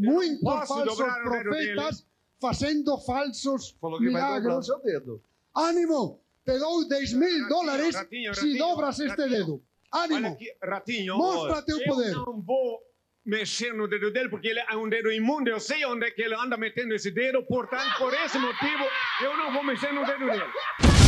muitos falsos dedo profetas fazendo falsos milagros. dedo. Ánimo, te dou 10 mil dólares ratinho, ratinho, dobras este ratinho. dedo. Olha Ánimo, aqui, Ratinho. mostra teu eu poder. mexer no dedo dele porque ele é um dedo imundo. Eu sei onde é que ele anda metendo esse dedo. Portanto, por esse motivo, eu não vou mexer no dedo dele.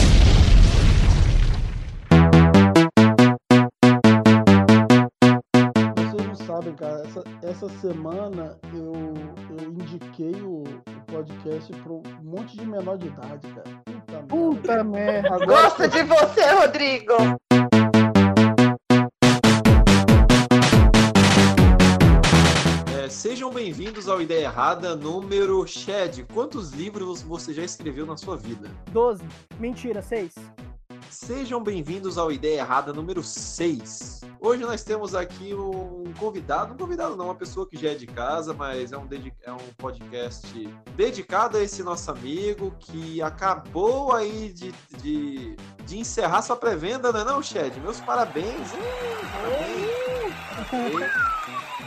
Cara, essa, essa semana eu, eu indiquei o, o podcast para um monte de menor de idade, cara. Puta, Puta merda. Agora Gosto de você, Rodrigo. É, sejam bem-vindos ao Ideia Errada número Shed. Quantos livros você já escreveu na sua vida? 12. Mentira, 6. Sejam bem-vindos ao Ideia Errada número 6. Hoje nós temos aqui um convidado, um convidado não, uma pessoa que já é de casa, mas é um, é um podcast dedicado a esse nosso amigo que acabou aí de, de, de encerrar sua pré-venda, não é não, Shed? Meus parabéns. hein? Parabéns.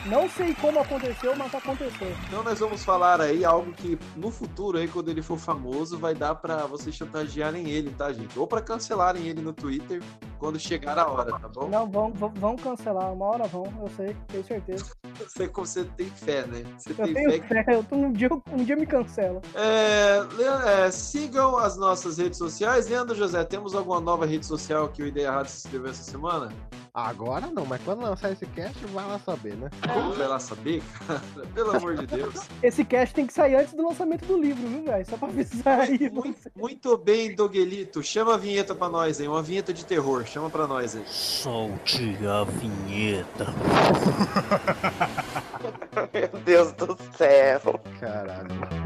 Não sei como aconteceu, mas aconteceu. Então nós vamos falar aí algo que no futuro aí, quando ele for famoso, vai dar pra vocês chantagearem ele, tá, gente? Ou pra cancelarem ele no Twitter quando chegar a hora, tá bom? Não, vão, vão, cancelar. Uma hora vão, eu sei, tenho certeza. Eu sei como você tem fé, né? Você Eu tem tenho fé. que- fé, eu tô, um, dia, um dia me cancela. É, é, sigam as nossas redes sociais. Leandro José, temos alguma nova rede social que o Ideia Errada se inscreveu essa semana? Agora não, mas quando lançar esse cast, vai lá saber, né? Como vai lá saber, cara? Pelo amor de Deus. Esse cast tem que sair antes do lançamento do livro, viu, velho? Só pra avisar aí. Muito, muito bem, Doguelito. Chama a vinheta pra nós aí, uma vinheta de terror. Chama pra nós aí. Solte a vinheta. Meu Deus do céu. Caralho.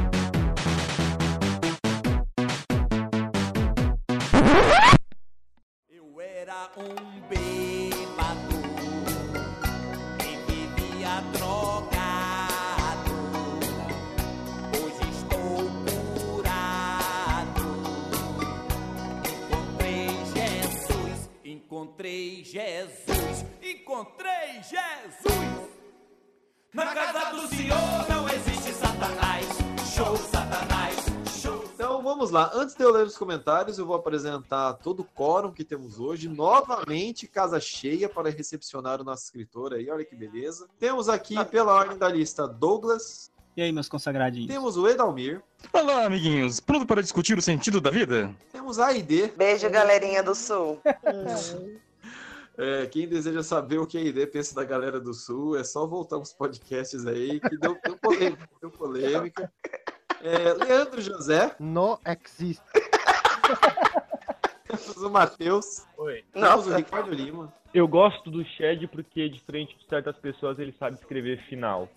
Comentários, eu vou apresentar todo o quórum que temos hoje. Novamente, casa cheia para recepcionar o nosso escritor aí. Olha que beleza. Temos aqui, pela ordem da lista, Douglas. E aí, meus consagradinhos? Temos o Edalmir. Olá, amiguinhos. Pronto para discutir o sentido da vida? Temos a Aide. Beijo, galerinha do Sul. É, quem deseja saber o que a Aide pensa da galera do Sul, é só voltar uns podcasts aí, que deu, deu polêmica. Deu polêmica. É, Leandro José. No existe. O Matheus. Oi. Temos o Ricardo Lima. Eu gosto do Shed porque, diferente de certas pessoas, ele sabe escrever final.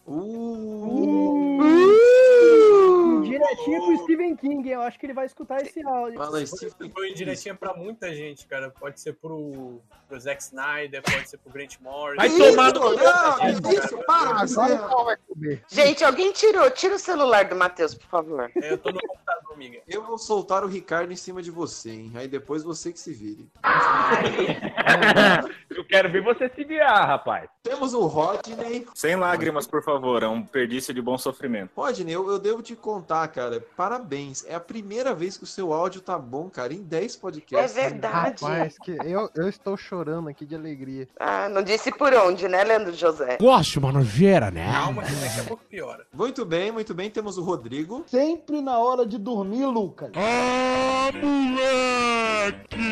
Direitinho pro Stephen King, eu acho que ele vai escutar esse áudio. Fala, Foi, foi indiretinha pra muita gente, cara. Pode ser pro, pro Zack Snyder, pode ser pro Grant Morrison. Vai tomar no- Não, isso, para, Agora qual vai comer? Gente, alguém tirou. Tira o celular do Matheus, por favor. É, eu tô no computador, Eu vou soltar o Ricardo em cima de você, hein? Aí depois você que se vire. Eu quero ver você se virar, rapaz. Temos o Rodney. Sem lágrimas, por favor. É um desperdício de bom sofrimento. Rodney, eu, eu devo te contar, cara. Parabéns. É a primeira vez que o seu áudio tá bom, cara, em 10 podcasts. É verdade. Rapaz, que eu, eu estou chorando aqui de alegria. Ah, não disse por onde, né, Leandro José? Gosto, uma nojeira, né? Calma, que daqui a pouco piora. Muito bem, muito bem. Temos o Rodrigo. Sempre na hora de dormir, Lucas. Ah, moleque!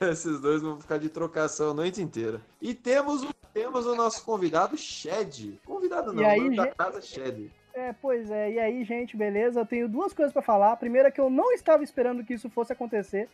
Esses dois vão ficar de trocação a noite inteira. E temos o, temos o nosso convidado, Shed. Convidado não, E aí, da gente- casa, Shed. É, pois é. E aí, gente, beleza? Eu tenho duas coisas pra falar. A primeira é que eu não estava esperando que isso fosse acontecer.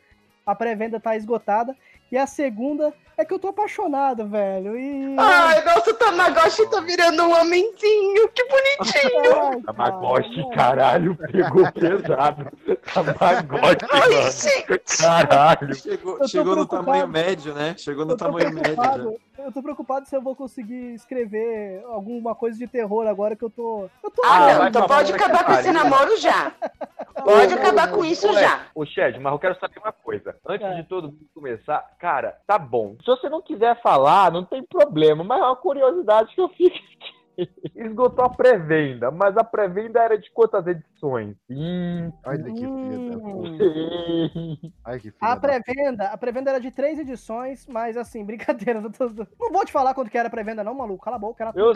a pré-venda tá esgotada. E a segunda é que eu tô apaixonado, velho. E. Ai, nosso Tamagotchi tá virando um homenzinho. Que bonitinho. Ai, Tamagotchi, caralho, pegou pesado. Tamagotchi, Ai, gente. Caralho. Chegou, chegou no tamanho médio, né? Chegou no tamanho médio. né? eu tô preocupado se eu vou conseguir escrever alguma coisa de terror agora que eu tô. Eu tô Ah, não, então pode acabar com esse namoro já. Pode acabar com isso já. Ô, Shed, mas eu quero saber uma coisa. Antes É. de todo mundo começar, cara, tá bom. Se você não quiser falar, não tem problema, mas é uma curiosidade que eu fiz aqui. Esgotou a pré-venda, mas a pré-venda era de quantas edições? Hum, Olha que filha. Olha que A da pré-venda, a pré-venda era de três edições, mas assim, brincadeira. Não, tô- não vou te falar quanto que era a pré-venda, não, maluco. Cala a boca, era Eu,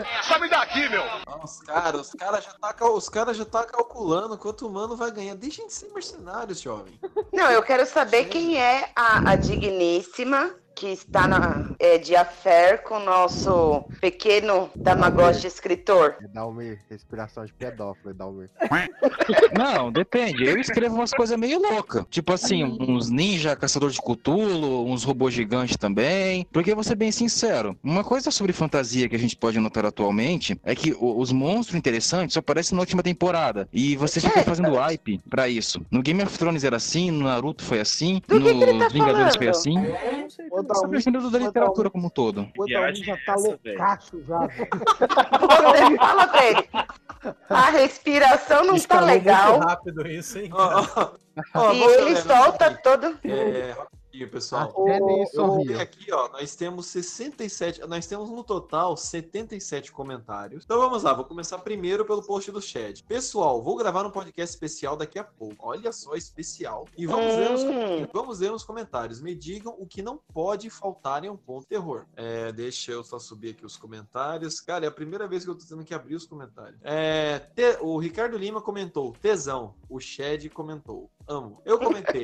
Ah, Os caras, os caras já tá, os cara já tá calculando quanto o mano vai ganhar. Deixem de ser mercenários, jovem. Não, eu quero saber quem é a, a digníssima que está na, é, de affair com o nosso pequeno Tamagotchi escritor. É dar uma respiração de pedófilo, é dar uma... Não, depende. Eu escrevo umas coisas meio loucas. Tipo assim, uns ninja, caçador de cutulo, uns robôs gigantes também. Porque vou ser bem sincero, uma coisa sobre fantasia que a gente pode notar atualmente é que os monstros interessantes só aparecem na última temporada. E você fica fazendo hype pra isso. No Game of Thrones era assim, no Naruto foi assim, nos tá Vingadores foi falando? assim. Não sei. Ô, Eu sou Dalmi, defendedor da literatura como um todo. o Dalmi já tá loucaço já. Você fala com ele. A respiração não tá Escalou legal. muito rápido isso, hein? Ó, ó, ó, E ele é, solta todo. É, rapidinho, pessoal. Até nem Eu sorriu. vi aqui, ó, nós temos 67, nós temos no total 77 comentários. Então vamos lá, vou começar primeiro pelo post do chat. Pessoal, vou gravar um podcast especial daqui a pouco. Olha só, especial. E vamos ver os Hum. Vamos ler nos comentários. Me digam o que não pode faltar em um ponto terror. É, deixa eu só subir aqui os comentários. Cara, é a primeira vez que eu tô tendo que abrir os comentários. É, te- o Ricardo Lima comentou, tesão. O Shed comentou, amo. Eu comentei,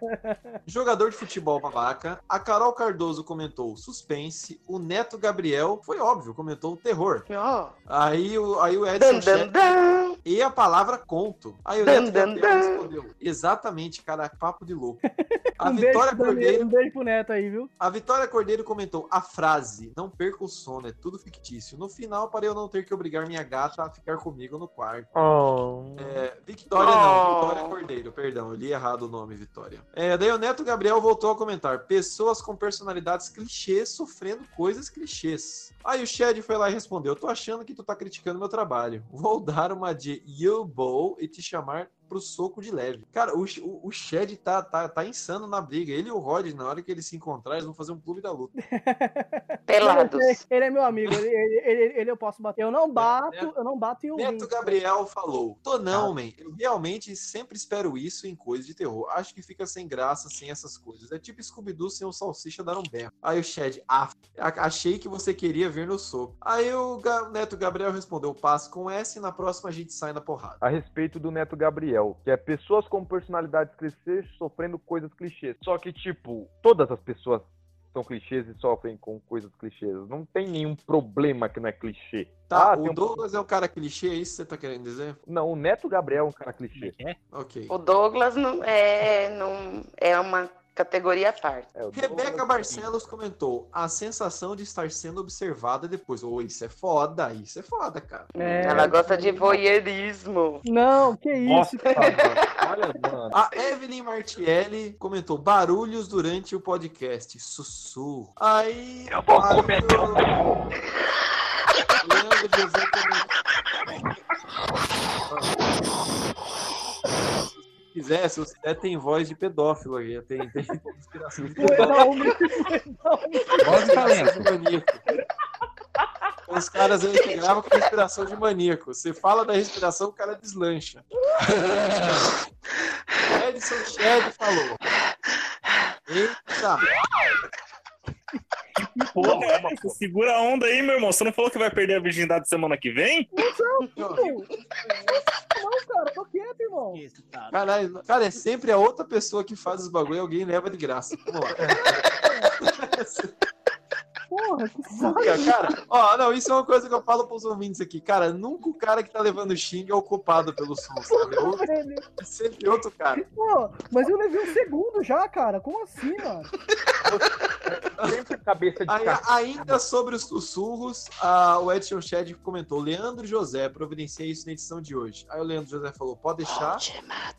jogador de futebol babaca. A Carol Cardoso comentou, suspense. O Neto Gabriel, foi óbvio, comentou terror. Ó, Aí o, aí o Edson dan, Shed dan. E a palavra conto. Aí o Neto dan, Gabriel dan. respondeu, exatamente, cara, papo de louco. A Um beijo, Vitória Daniel, Cordeiro um beijo pro Neto aí, viu? a Vitória Cordeiro comentou a frase: Não perca o sono, é tudo fictício. No final, para eu não ter que obrigar minha gata a ficar comigo no quarto. Oh. É, Victória não, Oh. Vitória Cordeiro, perdão, eu li errado o nome, Vitória. É, daí o Neto Gabriel voltou a comentar: Pessoas com personalidades clichês sofrendo coisas clichês. Aí o Shed foi lá e respondeu: Tô achando que tu tá criticando meu trabalho. Vou dar uma de you bow e te chamar pro soco de leve. Cara, o, o, o Shed tá, tá, tá insano na briga. Ele e o Rod, na hora que eles se encontrar, eles vão fazer um clube da luta. Pelados. Ele, ele é meu amigo, ele, ele, ele- ele eu posso bater. Eu não bato, Neto- eu não bato em Neto ouvinte. Gabriel falou: Tô não, man. Eu realmente sempre espero isso em coisas de terror. Acho que fica sem graça sem essas coisas. É tipo Scooby-Doo sem o salsicha dar um berro. Aí o Shed, ah, achei que você queria ver no soco. Aí o Ga- Neto Gabriel respondeu: Passo com S e na próxima a gente sai na porrada. a respeito do Neto Gabriel, que é pessoas com personalidades clichês sofrendo coisas clichês. Só que, tipo, todas as pessoas são clichês e sofrem com coisas clichês. Não tem nenhum problema que não é clichê. Tá, Ah, o um- Douglas é o cara clichê, é isso que você tá querendo dizer? Não, o Neto Gabriel é um cara clichê. Ok. O Douglas não é, não é uma categoria à parte. É, Rebeca Barcelos comentou: a sensação de estar sendo observada depois. Ô, isso é foda, isso é foda, cara. É, Ela gosta de voyeurismo. Não, que Nossa, isso. mano. olha, mano. A Evelyn Martielli comentou barulhos durante o podcast. Sussurro. Aí. Eu vou aí comer teu Leandro José comentou. Se quiser, se você der, tem voz de pedófilo aí. Tem, tem inspiração de pedófilo. Voz de talento. maníaco. Os caras aí que gravam com respiração de maníaco. Você fala da respiração, o cara deslancha. Edson Shed falou. Eita! Porra, você segura a onda aí, meu irmão. Você não falou que vai perder a virgindade semana que vem? não, cara, tô quieto, irmão. Caralho, cara, é sempre a outra pessoa que faz os bagulho e alguém leva de graça. Vamos lá. Porra, que. Nunca, cara. Ó, não, isso é uma coisa que eu falo pros ouvintes aqui. Cara, nunca o cara que tá levando xinga é o culpado pelo som. sabe? É é sempre outro cara. Pô, mas eu levei um segundo já, cara. Como assim, mano? Sempre cabeça de Aí, ainda sobre os sussurros, a, o Edson Shed comentou: Leandro José, providencia isso na edição de hoje. Aí o Leandro José falou: pode deixar.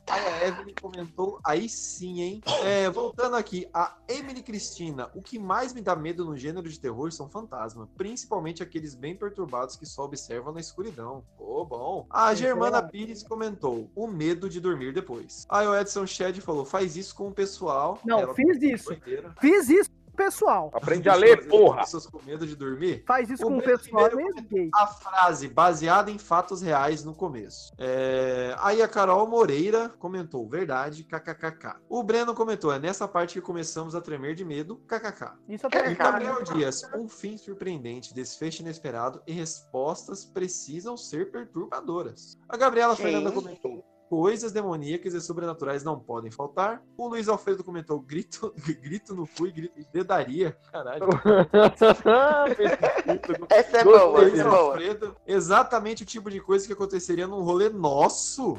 Aí a Evelyn comentou: aí sim, hein? É, voltando aqui, a Emily Cristina: o que mais me dá medo no gênero de terror são fantasmas, principalmente aqueles bem perturbados que só observam na escuridão. Pô, bom. A Germana Pires comentou: o medo de dormir depois. Aí o Edson Shed falou: faz isso com o pessoal. Não, Ela fiz isso. doideira. Fiz isso pessoal. Aprende a ler, porra! Pessoas com medo de dormir. Faz isso O com o pessoal. é gay. A frase baseada em fatos reais no começo. É, Aí a Carol Moreira comentou, verdade, kkkk. O Breno comentou, é nessa parte que começamos a tremer de medo, kkk. Isso até E Gabriel Dias, um fim surpreendente, desfecho inesperado e respostas precisam ser perturbadoras. A Gabriela. Fernanda comentou, coisas demoníacas e sobrenaturais não podem faltar. O Luiz Alfredo comentou, grito, grito no cu e grito e dedaria. Caralho. Essa é boa, Luiz essa é boa. Alfredo, exatamente o tipo de coisa que aconteceria num rolê nosso.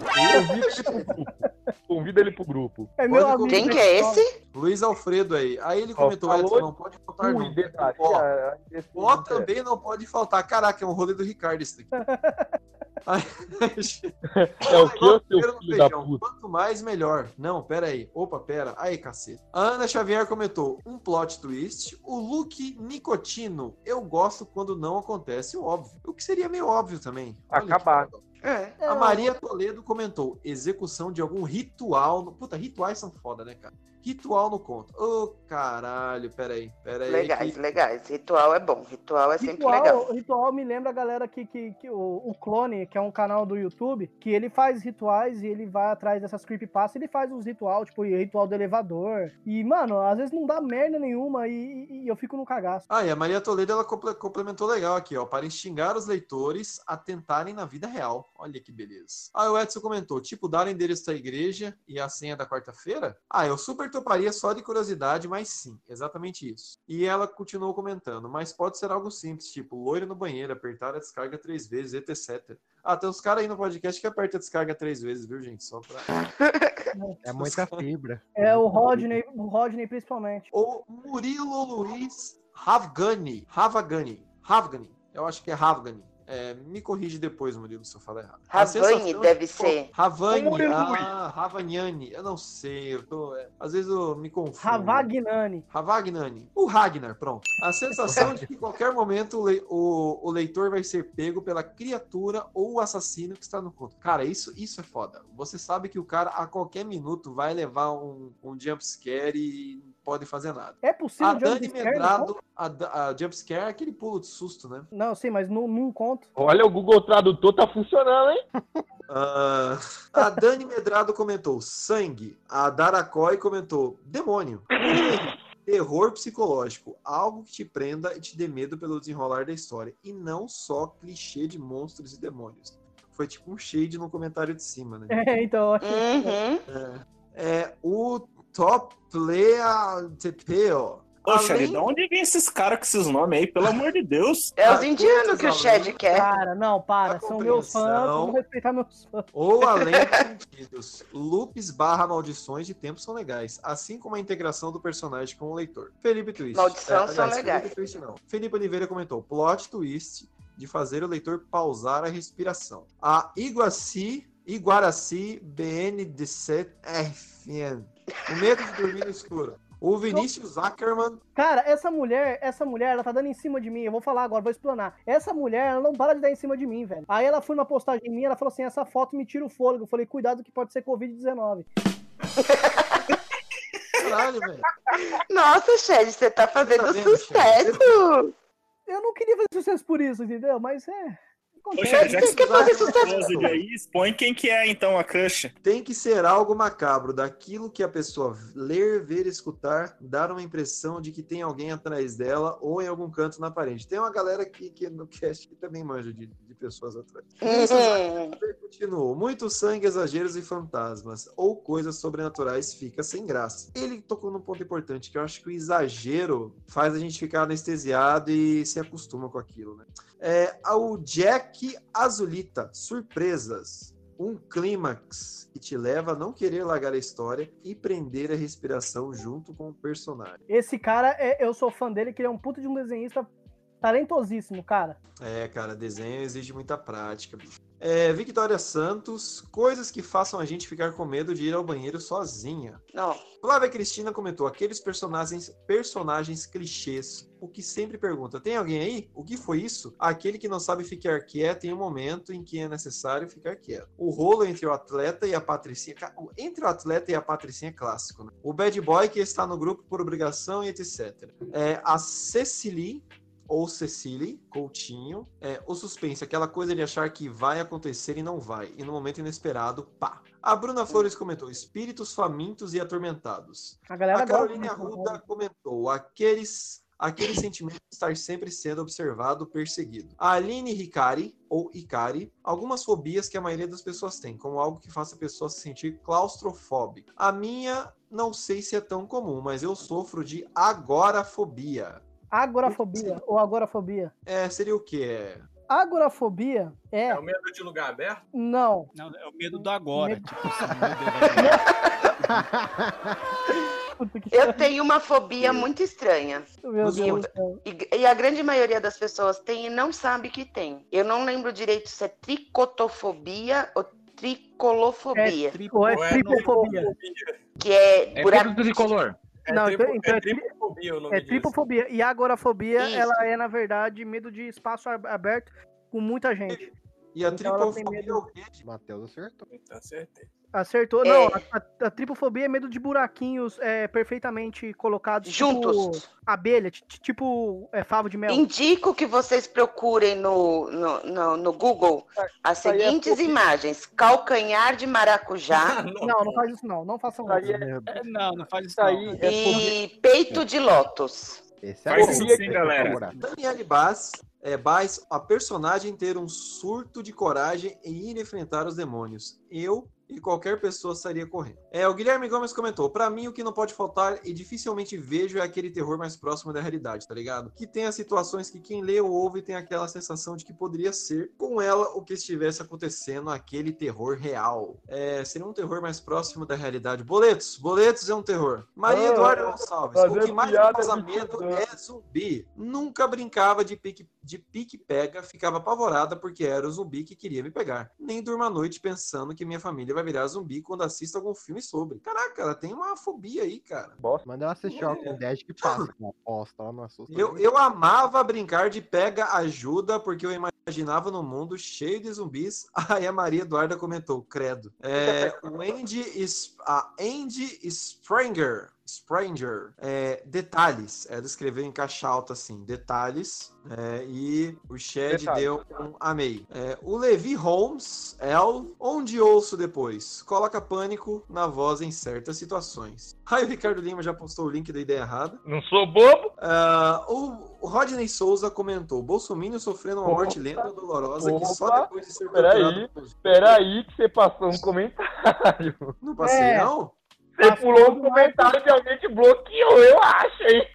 Convida ele pro grupo. É meu amigo. Quem que é esse? Luiz Alfredo aí. Aí ele comentou, falou Edson, não pode faltar Ui, não. detalhe. Ó, ah, esse Ó não é. também não pode faltar. Caraca, é um rolê do Ricardo isso daqui. É o que, filho da puta? Quanto mais, melhor. Não, pera aí. Opa, pera. Aí, cacete. A Ana Xavier comentou um plot twist. O look nicotino. Eu gosto quando não acontece o óbvio. O que seria meio óbvio também. Olha que Acabar. foda. É. A Maria Toledo comentou: execução de algum ritual. No... Puta, rituais são foda, né, cara? Ritual no conto. Ô, caralho, peraí, peraí. Legais, que- legais. Ritual é bom. Ritual é sempre Ritual, legal. ritual me lembra a galera que, que, que o, o Clone, que é um canal do YouTube, que ele faz rituais e ele vai atrás dessas creepypastas, ele faz uns ritual, tipo, ritual do elevador. E, mano, às vezes não dá merda nenhuma e, e- e eu fico no cagaço. Ah, e a Maria Toledo ela comple- complementou legal aqui, ó, para instigar os leitores a tentarem na vida real. Olha que beleza. Ah, o Edson comentou, tipo, dar o endereço da igreja e a senha da quarta-feira? Ah, eu super toparia só de curiosidade, mas sim, exatamente isso. E ela continuou comentando, mas pode ser algo simples, tipo, loiro no banheiro, apertar a descarga três vezes, etc. Ah, tem uns caras aí no podcast que aperta a descarga três vezes, viu, gente? Só pra... É muita fibra. É o Rodney, o Rodney principalmente. O Murilo Luiz Ravgani. Ravagani. Ravgani. Eu acho que é Ravgani. É, me corrige depois, Murilo, se eu falar errado. Ravani sensação deve de- ser. Pô, Ravani. Ah, Ravaniani. Eu não sei. Eu tô, é, às vezes eu me confundo. Ravagnani. Ravagnani. O Ragnar, pronto. A sensação de que em qualquer momento o, le- o- o leitor vai ser pego pela criatura ou o assassino que está no conto. Cara, isso, isso é foda. Você sabe que o cara a qualquer minuto vai levar um, um jumpscare e não pode fazer nada. É possível A Dani Medrado, a, a jumpscare é aquele pulo de susto, né? Não, Não, sim, mas num, num conto. Olha, o Google Tradutor tá funcionando, hein? Ah, a Dani Medrado comentou sangue. A Daracói comentou demônio. Terror psicológico, algo que te prenda e te dê medo pelo desenrolar da história. E não só clichê de monstros e demônios. Foi tipo um shade no comentário de cima, né? É, então, Uhum. É, o Top Player TPO. Poxa, Além- de onde vem esses caras com esses nomes aí? Pelo amor de Deus. É os indianos que o Chad quer. Cara, não, para. São meus fãs, vamos respeitar meus fãs. Ou além dos sentidos. Loops barra maldições de tempo são legais, assim como a integração do personagem com o leitor. Felipe Twist. Maldição são aliás, legais. Felipe Twist não. Felipe Oliveira comentou: plot twist de fazer o leitor pausar a respiração. A Iguaci, Iguaraci BN17 FN. O medo de dormir no escuro. O Vinícius Ackerman. Cara, essa mulher, essa mulher, ela tá dando em cima de mim. Eu vou falar agora, vou explanar. Essa mulher, ela não para de dar em cima de mim, velho. Aí ela foi numa postagem minha, ela falou assim: essa foto me tira o fôlego. Eu falei, cuidado que pode ser Covid-19. Caralho, velho. Nossa, Chad, você tá fazendo Tá vendo, sucesso. Eu não queria fazer sucesso por isso, entendeu? Mas é. Poxa, já que Tem que você fazer sucesso. closet aí, expõe quem que é então a crush. Tem que ser algo macabro, daquilo que a pessoa ler, ver, escutar, dar uma impressão de que tem alguém atrás dela ou em algum canto na parede. Tem uma galera que, que no cast que também manja de, de pessoas atrás. Uhum. Continuou. Muito sangue, exageros e fantasmas ou coisas sobrenaturais fica sem graça. Ele tocou num ponto importante que eu acho que o exagero faz a gente ficar anestesiado e se acostuma com aquilo, né? É, o Jack Azulita, surpresas. Um clímax que te leva a não querer largar a história e prender a respiração junto com o personagem. Esse cara, é, eu sou fã dele, que ele é um puta de um desenhista talentosíssimo, cara. É, cara, desenho exige muita prática. bicho. É, Victoria Santos, coisas que façam a gente ficar com medo de ir ao banheiro sozinha. Não. Flávia Cristina comentou: aqueles personagens, personagens clichês. O que sempre pergunta: tem alguém aí? O que foi isso? Aquele que não sabe ficar quieto em um momento em que é necessário ficar quieto. O rolo entre o atleta e a patricinha. Entre o atleta e a patricinha é clássico, né? O bad boy que está no grupo por obrigação e etc. É, a Cecily ou Cecily Coutinho, é, o suspense, aquela coisa de achar que vai acontecer e não vai, e no momento inesperado, pá. A Bruna Flores comentou: espíritos famintos e atormentados. A galera A Carolina muito, Arruda comentou: aqueles. Aquele sentimento de estar sempre sendo observado, perseguido. A Aline Ricari, ou Icari, algumas fobias que a maioria das pessoas tem, como algo que faça a pessoa se sentir claustrofóbica. A minha, não sei se é tão comum, mas eu sofro de agorafobia. Agorafobia ou agorafobia. É, seria o quê? Agorafobia é. É o medo de lugar aberto? Não. Não, é o medo do agora. Medo- Tipo assim, Eu tenho uma fobia muito estranha. Meu E-. E, a grande maioria das pessoas tem e não sabe que tem. Eu não lembro direito se é tricotofobia ou tricolofobia. Ou é tripofobia. Que é, É buraco medo tricolor. É, Não, tripo, então- então é é tri- tripofobia o nome É disso. tripofobia. E a agorafobia, Isso. ela é, na verdade, medo de espaço ab- aberto com muita gente. E a Então tripofobia medo- é o quê? Matheus acertou. Então acertei. Acertou. É. Não, a, a- a tripofobia é medo de buraquinhos é, perfeitamente colocados. Juntos. Tipo abelha, ti- ti- tipo é, favo de mel. Indico que vocês procurem no, no, no, no Google as aí é seguintes fobia. imagens: calcanhar de maracujá Não, não faz isso não. Não façam Isso é, É, não, não faz isso aí é e peito de lótus. Esse é Faz isso sim, galera. Daniele Bass, é, Bass, a personagem ter um surto de coragem e ir enfrentar os demônios. Eu e qualquer pessoa estaria correndo. É, o Guilherme Gomes comentou: Pra mim, o que não pode faltar e dificilmente vejo é aquele terror mais próximo da realidade, tá ligado? Que tem as situações que quem lê ou ouve tem aquela sensação de que poderia ser com ela o que estivesse acontecendo, aquele terror real. É, seria um terror mais próximo da realidade. Boletos, boletos é um terror. Maria Ah, Eduarda Gonçalves, o que mais me causa medo é zumbi. Nunca brincava de pique de pique-pega, ficava apavorada porque era o zumbi que queria me pegar. Nem durmo à noite pensando que minha família vai virar zumbi quando assisto algum filme sobre. Caraca, ela tem uma fobia aí, cara. Bosta. Manda ela assistir Walking Dead que passa. Uma aposta, ela não assusta. Eu, eu amava brincar de pega ajuda porque eu imaginava no mundo cheio de zumbis. Aí a Maria Eduarda comentou, credo. É, o Andy, is, a Andy Spranger, Spranger, é, detalhes, ela escreveu em caixa alta assim, detalhes, é, e o Shed Detalhes. deu um amei. É, o Levi Holmes, El, onde ouço depois, coloca pânico na voz em certas situações. Aí o Ricardo Lima já postou o link da ideia errada. Não sou bobo? Ah, o Rodney Souza comentou: Bolsonaro sofrendo uma Opa. morte lenta e dolorosa que só Opa. depois de ser Peraí. torturado. Espera aí que você passou um comentário. Não passei, É. não? Você pulou um comentário de alguém que bloqueou, eu acho, hein?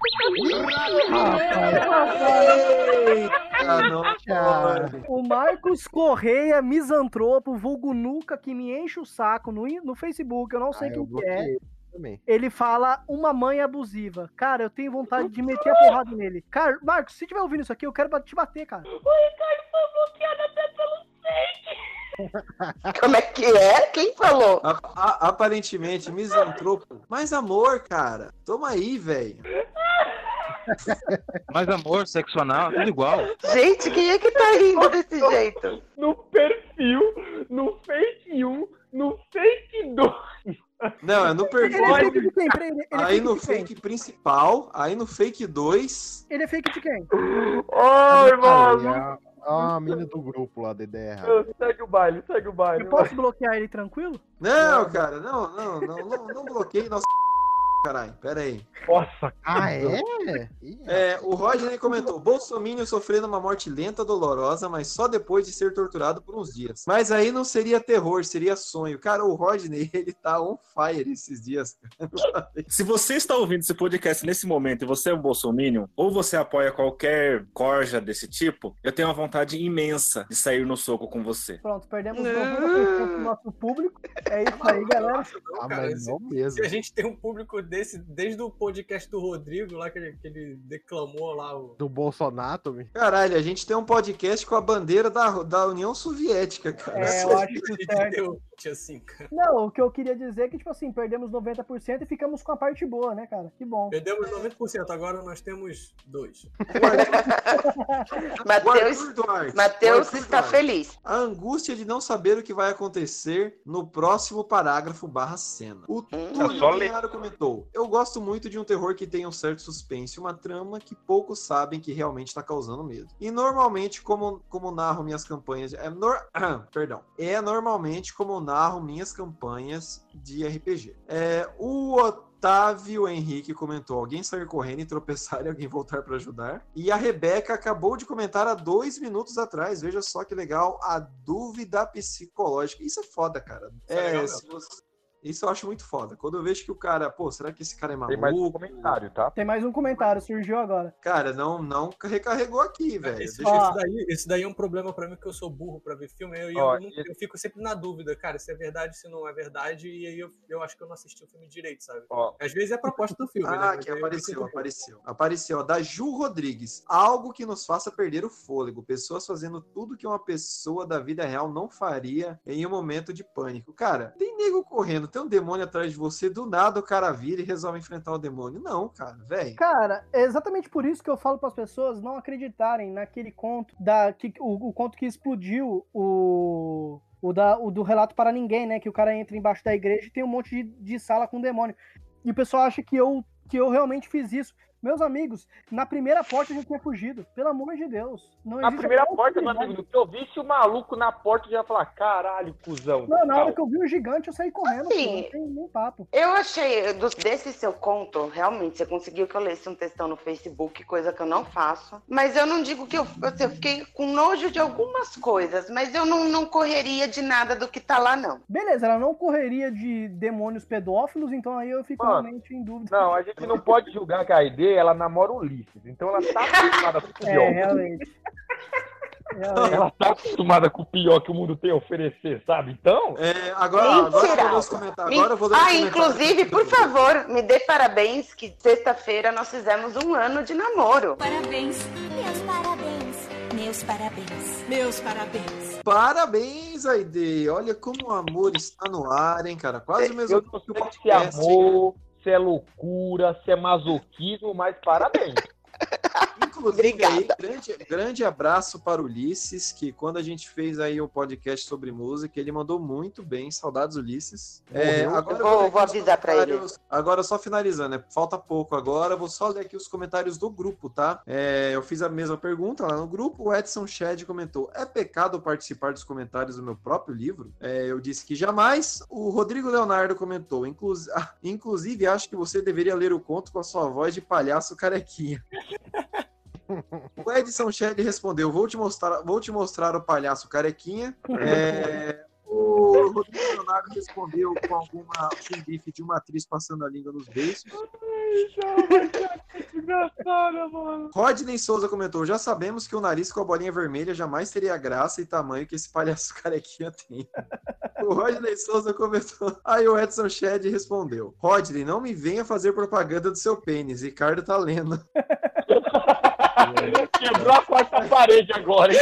Ah, não. pode. O Marcos Correia, misantropo, vulgo nuca, que me enche o saco no, no Facebook, eu não sei Ah, quem que é. também. Ele fala uma mãe abusiva. Cara, eu tenho vontade de meter a porrada nele. Cara, Marcos, se tiver ouvindo isso aqui, eu quero te bater, cara. Como é que é? Quem falou? A- a- aparentemente, misantropo. Mas amor, cara. Toma aí, velho. Mais amor, sexo anal, tudo igual. Gente, quem é que tá rindo desse jeito? No perfil, no fake 1, no fake 2. Não, é no Ele perfil. é fake de quem? Ele, ele é Aí fake no de quem? fake principal, aí no fake 2. Ele é fake de quem? Oi, Aí, mano. A- a mina do grupo lá. Ô, Segue o baile, segue o baile. Eu posso bloquear ele tranquilo? Não, cara, não, não, não, não, não bloqueei nossa. Caralho, pera aí. Nossa, Ah, é? É, o Rodney comentou: Bolsonaro sofrendo uma morte lenta, dolorosa, mas só depois de ser torturado por uns dias. Mas aí não seria terror, seria sonho. Cara, o Rodney, ele tá on fire esses dias. Se você está ouvindo esse podcast nesse momento e você é um bolsominion, ou você apoia qualquer corja desse tipo, eu tenho uma vontade imensa de sair no soco com você. Pronto, perdemos 90% do nosso público. É isso aí, galera. Ah, mas se- não mesmo. Se a gente tem um público desse, desde o podcast do Rodrigo, lá que ele, que ele declamou lá o. Do Bolsonaro, me. Caralho, a gente tem um podcast com a bandeira da, da União Soviética, cara. É, eu acho que o certo. Deu assim, cara. Não, o que eu queria dizer é que, tipo assim, perdemos 90% e ficamos com a parte boa, né, cara? Que bom. Perdemos 90%, agora nós temos dois. Matheus. Matheus está feliz. A angústia de não saber o que vai acontecer no próximo parágrafo barra cena. O Túlio só ler. Canharo Eu gosto muito de um terror que tenha um certo suspense, uma trama que poucos sabem que realmente está causando medo. E normalmente, como, como narro minhas campanhas. É nor... Perdão. É normalmente como narro minhas campanhas de RPG. É, o Otávio Henrique comentou: alguém sair correndo e tropeçar e alguém voltar para ajudar. E a Rebeca acabou de comentar há dois minutos atrás. Veja só que legal. A dúvida psicológica. Isso é foda, cara. Isso é É, legal se você- Isso eu acho muito foda. Quando eu vejo que o cara, pô, será que esse cara é Tem mais um maluco? comentário, tá? Tem mais um comentário, surgiu agora. Cara, não, não recarregou aqui, velho. Esse, Deixa eu- esse daí, esse daí é um problema pra mim, porque eu sou burro pra ver filme. Eu, Ó, eu, não- eu fico sempre na dúvida, cara, se é verdade, se não é verdade, e aí eu, eu acho que eu não assisti o filme direito, sabe? Ó, Às vezes é a proposta do filme, né? Ah, Mas que apareceu, apareceu. Apareceu, ó, da Ju Rodrigues. Algo que nos faça perder o fôlego. Pessoas fazendo tudo que uma pessoa da vida real não faria em um momento de pânico. Cara, tem nego correndo, tem um demônio atrás de você, do nada o cara vira e resolve enfrentar o demônio. Não, cara, velho. Cara, é exatamente por isso que eu falo para as pessoas não acreditarem naquele conto da que, o, o conto que explodiu o o, da, o do relato para ninguém, né? Que o cara entra embaixo da igreja e tem um monte de, de sala com demônio. E o pessoal acha que eu que eu realmente fiz isso. Meus amigos, na primeira porta eu já tinha fugido. Pelo amor de Deus. Não Na existe primeira a porta, meu amigo, se eu visse o maluco na porta, eu já ia falar, caralho, cuzão. Não, na hora que eu vi o gigante, eu saí correndo. Assim, pô, não tem nem papo. Eu achei, do- desse seu conto, realmente, você conseguiu que eu lesse um textão no Facebook, coisa que eu não faço. Mas eu não digo que eu, assim, eu fiquei com nojo de algumas coisas, mas eu não, não correria de nada do que tá lá, não. Beleza, ela não correria de demônios pedófilos, então aí eu fico Mano, realmente em dúvida. Não, a gente não pode julgar que a ID, ela namora o Ulisses. Então ela tá acostumada com o pior. É, realmente. Realmente. Ela tá acostumada com o pior que o mundo tem a oferecer, sabe? Então. É, agora, agora eu vou os comentários. Agora eu vou Ah, inclusive, por favor, me dê parabéns que sexta-feira nós fizemos um ano de namoro. Parabéns. Meus parabéns. Meus parabéns. Meus parabéns. Parabéns, Aide. Olha como o amor está no ar, hein, cara. Quase o mesmo Eu não sei se é amor, se é loucura, se é masoquismo, mas parabéns. Inclusive, aí, grande, grande abraço para o Ulisses, que quando a gente fez aí o podcast sobre música, ele mandou muito bem. Saudades, Ulisses. É, agora vou- vou os avisar pra ele. Agora, só finalizando, né? falta pouco agora. Vou só ler aqui os comentários do grupo, tá? É, eu fiz a mesma pergunta lá no grupo. O Edson Shed comentou: É pecado participar dos comentários do meu próprio livro? É, eu disse que jamais. O Rodrigo Leonardo comentou: "Inclus- Inclusive, acho que você deveria ler o conto com a sua voz de palhaço carequinha. O Edson Shelley respondeu: vou te mostrar, vou te mostrar o palhaço carequinha. É, o Rodrigo Leonardo respondeu com alguma um gif de uma atriz passando a língua nos beijos. Desgraçada, mano. Rodney Souza comentou: já sabemos que o nariz com a bolinha vermelha jamais teria a graça e tamanho que esse palhaço carequinha tem. O Rodney Souza comentou. Aí o Edson Shed respondeu: Rodney, não me venha fazer propaganda do seu pênis. Ricardo tá lendo. Quebrou a quarta parede agora, hein?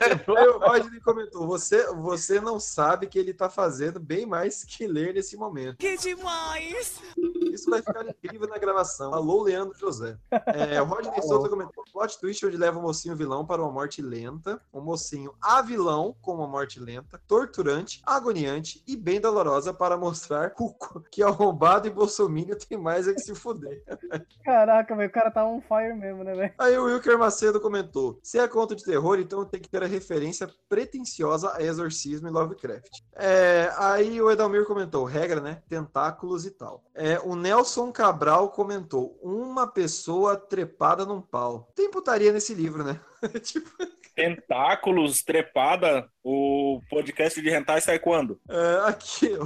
Aí, o- Rodney comentou: você, você não sabe que ele tá fazendo bem mais que ler nesse momento. Que demais! Isso vai ficar incrível na gravação. Alô, Leandro José. É, o Rodney Souza comentou: plot twist onde leva o mocinho vilão para uma morte lenta, o mocinho a vilão com uma morte lenta, torturante, agoniante e bem dolorosa para mostrar o co- que arrombado e bolsominion tem mais é que se fuder. Caraca, velho, o cara tá on fire mesmo, né, velho? Aí o Wilker Macedo comentou: se é conto de terror, então tem que ter a referência pretensiosa a exorcismo e Lovecraft. É, aí o Edalmir comentou: regra, né? Tentáculos e tal. É, o Nelson Cabral comentou: uma pessoa trepada num pau. Tem putaria nesse livro, né? tipo, Tentáculos, trepada, o podcast de hentai sai quando? é, aqui.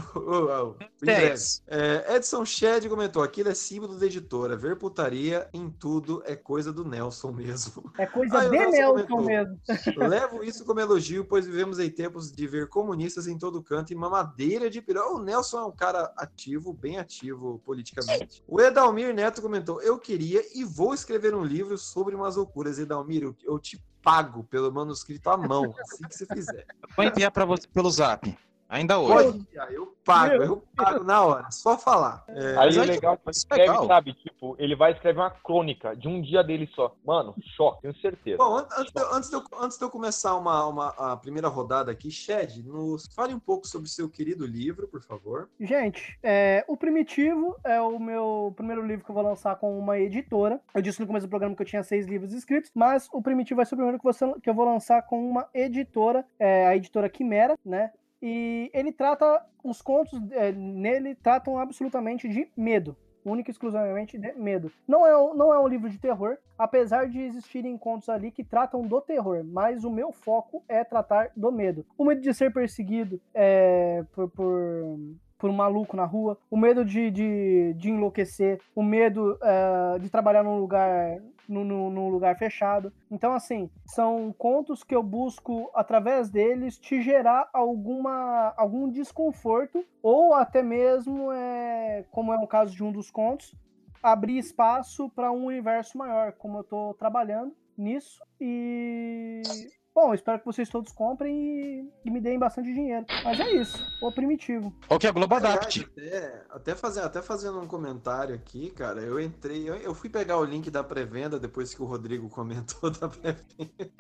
É, Edson Shed comentou: aquilo é símbolo da editora. Ver putaria em tudo é coisa do Nelson mesmo. É coisa Aí de Nelson Nelson comentou, mesmo. Levo isso como elogio, pois vivemos em tempos de ver comunistas em todo canto e mamadeira de pirão. O Nelson é um cara ativo, bem ativo politicamente. O Edalmir Neto comentou: Eu queria e vou escrever um livro sobre umas loucuras. Edalmir, eu, eu te pago pelo manuscrito à mão, assim que você fizer. Vou enviar pra você pelo zap. Ainda Pode hoje. enviar, eu pago, eu pago na hora, só falar. É, Aí o aí, legal é que escreve, legal. sabe? Tipo, ele vai escrever uma crônica de um dia dele só. Mano, choque, tenho certeza. Bom, an- antes de, eu- antes de eu, antes de eu começar uma, uma, a primeira rodada aqui, Shed, nos fale um pouco sobre o seu querido livro, por favor. Gente, é, o Primitivo é o meu primeiro livro que eu vou lançar com uma editora. Eu disse no começo do programa que eu tinha seis livros escritos, mas o Primitivo vai ser o primeiro que, você- que eu vou lançar com uma editora, é, a editora Quimera, né? E ele trata, os contos é, nele tratam absolutamente de medo. Única e exclusivamente de medo. Não é, um- não é um livro de terror, apesar de existirem contos ali que tratam do terror, mas o meu foco é tratar do medo. O medo de ser perseguido é, por, por, por um maluco na rua, o medo de, de, de enlouquecer, o medo é, de trabalhar num lugar, num, lugar fechado. Então, assim, são contos que eu busco, através deles, te gerar alguma, algum desconforto, ou até mesmo, é, como é o caso de um dos contos, abrir espaço para um universo maior, como eu estou trabalhando nisso. E. Bom, espero que vocês todos comprem e, e me deem bastante dinheiro. Mas é isso, o primitivo. Qual que é a Globo Adapt? Até, até, fazer, até fazendo um comentário aqui, cara, eu entrei, eu, eu fui pegar o link da pré-venda depois que o Rodrigo comentou da pré-venda.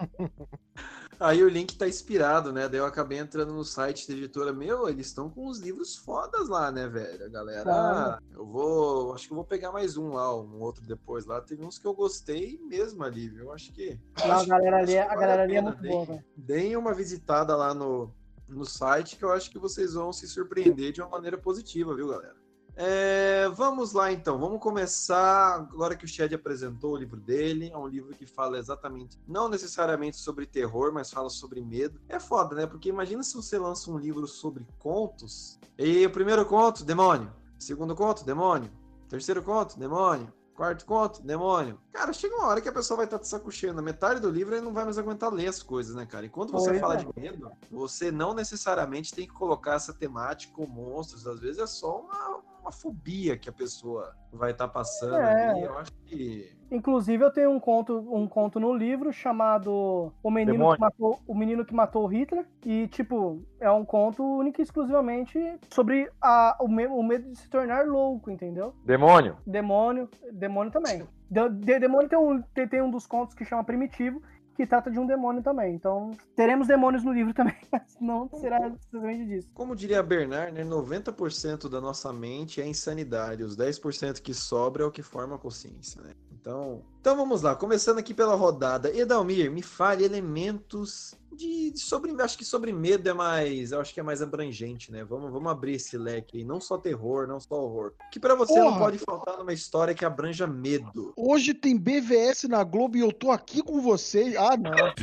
Aí o link tá expirado, né? Daí eu acabei entrando no site da editora. Meu, eles estão com uns livros fodas lá, né, velho? A galera. Claro. Eu vou. Acho que eu vou pegar mais um lá, um outro depois lá. Teve uns que eu gostei mesmo ali, viu? Acho que. Não, a acho- galera acho ali, é- a galera ali é pena. muito boa, velho. Deem uma visitada lá no, no site que eu acho que vocês vão se surpreender de uma maneira positiva, viu, galera? É, vamos lá então, vamos começar agora que o Shed apresentou o livro dele. É um livro que fala exatamente, não necessariamente sobre terror, mas fala sobre medo. É foda, né? Porque imagina se você lança um livro sobre contos. E o primeiro conto, demônio. Segundo conto, demônio. Terceiro conto, demônio. Quarto conto, demônio. Cara, chega uma hora que a pessoa vai estar de saco cheio. Na metade do livro ele não vai mais aguentar ler as coisas, né, cara? E quando você fala é. de medo, você não necessariamente tem que colocar essa temática com monstros. Às vezes é só uma, uma fobia que a pessoa vai estar passando É. ali. Eu acho que. Inclusive, eu tenho um conto, um conto no livro chamado O Menino, que matou, o Menino que Matou o Hitler. E, tipo, é um conto único e exclusivamente sobre a, o, me- o medo de se tornar louco, entendeu? Demônio. Demônio, demônio também. De, de- demônio tem um, tem, tem um dos contos que chama Primitivo, que trata de um demônio também. Então, teremos demônios no livro também, mas não será precisamente disso. Como diria Bernard, né, 90% da nossa mente é insanidade, os 10% que sobra é o que forma a consciência, né? Então, então vamos lá, começando aqui pela rodada. Edalmir, me fale elementos de, de sobre, acho que sobre medo é mais, eu acho que é mais abrangente, né? Vamos, vamos abrir esse leque aí, não só terror, não só horror. Que pra você não Porra! pode faltar numa história que abranja medo. Hoje tem BVS na Globo e eu tô aqui com vocês. Ah, não. Por